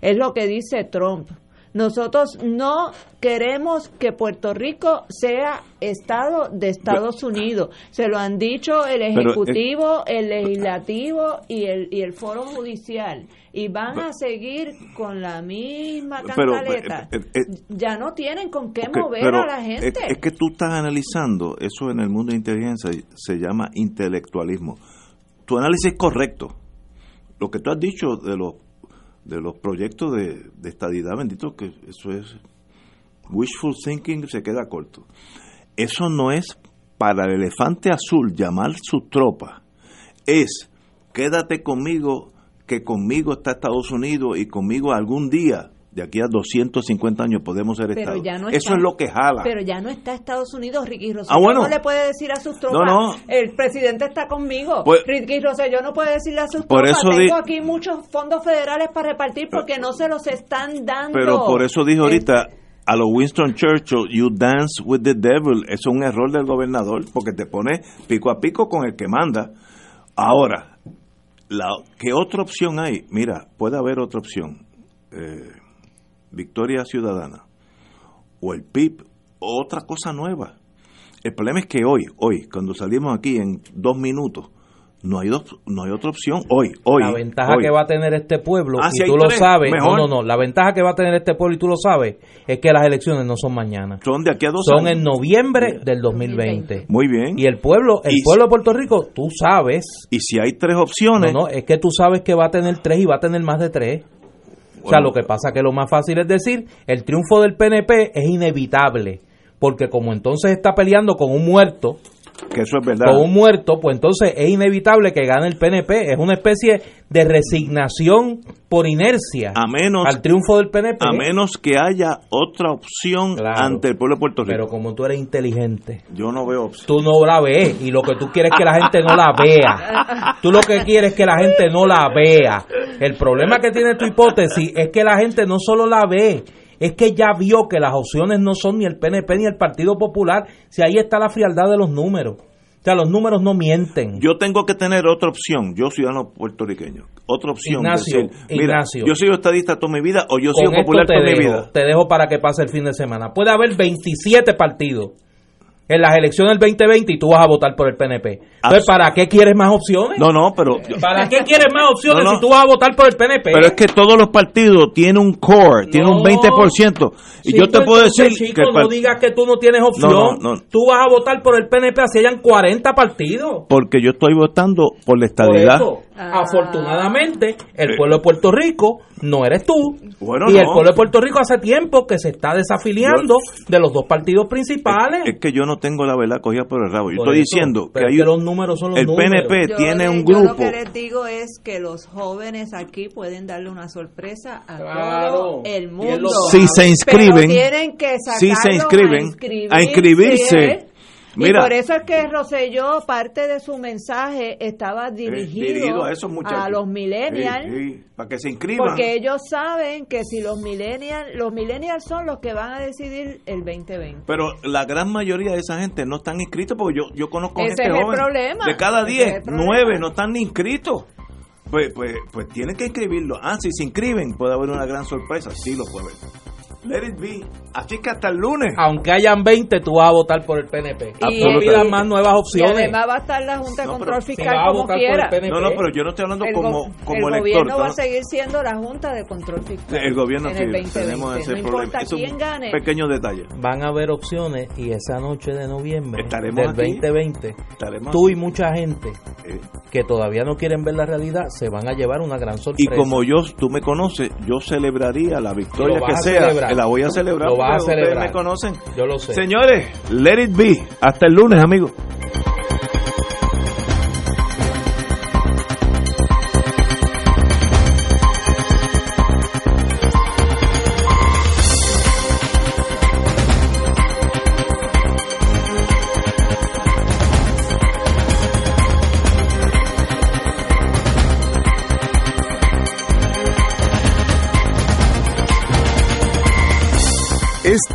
Es lo que dice Trump. Nosotros no queremos que Puerto Rico sea Estado de Estados Unidos. Se lo han dicho el Ejecutivo, el Legislativo y el, y el Foro Judicial. Y van a seguir con la misma cantaleta. Eh, eh, eh, ya no tienen con qué mover a la gente. Es, es que tú estás analizando, eso en el mundo de inteligencia se llama intelectualismo tu análisis es correcto. Lo que tú has dicho de los de los proyectos de, de estadidad, bendito que eso es wishful thinking, se queda corto. Eso no es para el elefante azul llamar su tropa, es quédate conmigo, que conmigo está Estados Unidos y conmigo algún día de aquí a 250 años podemos ser Pero Estado. ya no Eso es lo que jala. Pero ya no está Estados Unidos, Ricky Rosselló Ah, bueno. no le puede decir a sus tropas, No, no. el presidente está conmigo. Pues- Ricky Rosselló no puede decirle a sus Por tropas, eso tengo aquí muchos fondos federales para repartir porque no se los están dando. Pero por eso dijo ahorita a los Winston Churchill, you dance with the devil. Es un error del gobernador porque te pone pico a pico con el que manda. Ahora, la, ¿qué otra opción hay? Mira, puede haber otra opción. Eh, Victoria Ciudadana o el PIB o otra cosa nueva. El problema es que hoy, hoy, cuando salimos aquí en dos minutos, no hay, dos, no hay otra opción. Hoy, hoy. la ventaja hoy. que va a tener este pueblo, Ah, y si tú lo tres, sabes, mejor. no, no, no, la ventaja que va a tener este pueblo y tú lo sabes, es que las elecciones no son mañana. Son de aquí a dos Son años. en noviembre del 2020. Muy bien. Y el pueblo, el Y pueblo de Puerto Rico, tú sabes. Y si hay tres opciones. No, no, es que tú sabes que va a tener tres y va a tener más de tres. O sea, lo que pasa que lo más fácil es decir, el triunfo del PNP es inevitable, porque como entonces está peleando con un muerto, que eso es verdad. con un muerto, pues entonces es inevitable que gane el PNP. Es una especie de resignación por inercia a menos al triunfo del PNP. a menos que haya otra opción Claro. ante el pueblo de Puerto Rico. Pero como tú eres inteligente, yo no veo opción. tú no la ves y lo que tú quieres es que la gente no la vea. Tú lo que quieres es que la gente no la vea. El problema que tiene tu hipótesis es que la gente no solo la ve, es que ya vio que las opciones no son ni el PNP ni el Partido Popular, si ahí está la frialdad de los números. O sea, los números no mienten. Yo tengo que tener otra opción, yo ciudadano puertorriqueño, otra opción. Ignacio, decir, mira, Ignacio. yo soy estadista toda mi vida o yo soy popular toda mi vida. te dejo para que pase el fin de semana. Puede haber 27 partidos en las elecciones del 2020 y tú vas a votar por el PNP. Entonces, ¿para qué quieres más opciones? No, no, pero ¿Para qué quieres más opciones No, no. si tú vas a votar por el PNP? pero es que todos los partidos tienen un core, tienen un 20%. Y Sí, yo te puedo decir chico, que el no digas que tú no tienes opción. No, no, no. Tú vas a votar por el PNP así hayan 40 partidos. porque yo estoy votando por la Por estadidad. eso, afortunadamente, el pueblo de Puerto Rico no eres tú. Bueno, y el pueblo de Puerto Rico hace tiempo que se está desafiliando de los dos partidos principales. Es que yo no tengo la verdad cogida por el rabo. Yo Por estoy eso, diciendo que hay que los números son los el números. PNP Yo tiene le- un yo lo grupo. que les digo es que los jóvenes aquí pueden darle una sorpresa a Claro. todo el mundo. Si se inscriben, Pero tienen que si se inscriben, a a inscribirse. Mira. y por eso es que Rosselló, parte de su mensaje estaba dirigido, dirigido a esos muchachos. los millennials. Sí, sí, para que se inscriban. Porque ellos saben que si los millennials, los millennials son los que van a decidir el 2020. Pero la gran mayoría de esa gente no están inscritos porque yo, yo conozco Ese gente es el joven. problema. De cada Ese 10, es el problema. 9 no están ni inscritos. Pues, pues, pues tienen que inscribirlo. Ah, si se inscriben puede haber una gran sorpresa. Sí lo puede haber. Let it be. Así que hasta el lunes. Aunque hayan 20, tú vas a votar por el PNP. Y- no pidas más nuevas Y opciones. además va a estar la Junta de No, Control Fiscal a como quiera. el. No, no, pero yo no estoy hablando El, como, como el elector. gobierno va a seguir siendo la Junta de Control Fiscal. El gobierno en sí, el 2020. tenemos ese no problema. importa Es un quién gane. pequeño detalle. Van a haber opciones y esa noche de noviembre Estaremos del aquí. 2020, Estaremos tú aquí. y mucha gente Eh, que todavía no quieren ver la realidad se van a llevar una gran Y sorpresa. como yo, tú me conoces, yo celebraría la victoria que sea. Celebrar. La voy a celebrar. Lo a porque ustedes celebrar. me conocen. Yo lo sé. Señores, let it be. Hasta el lunes, amigos.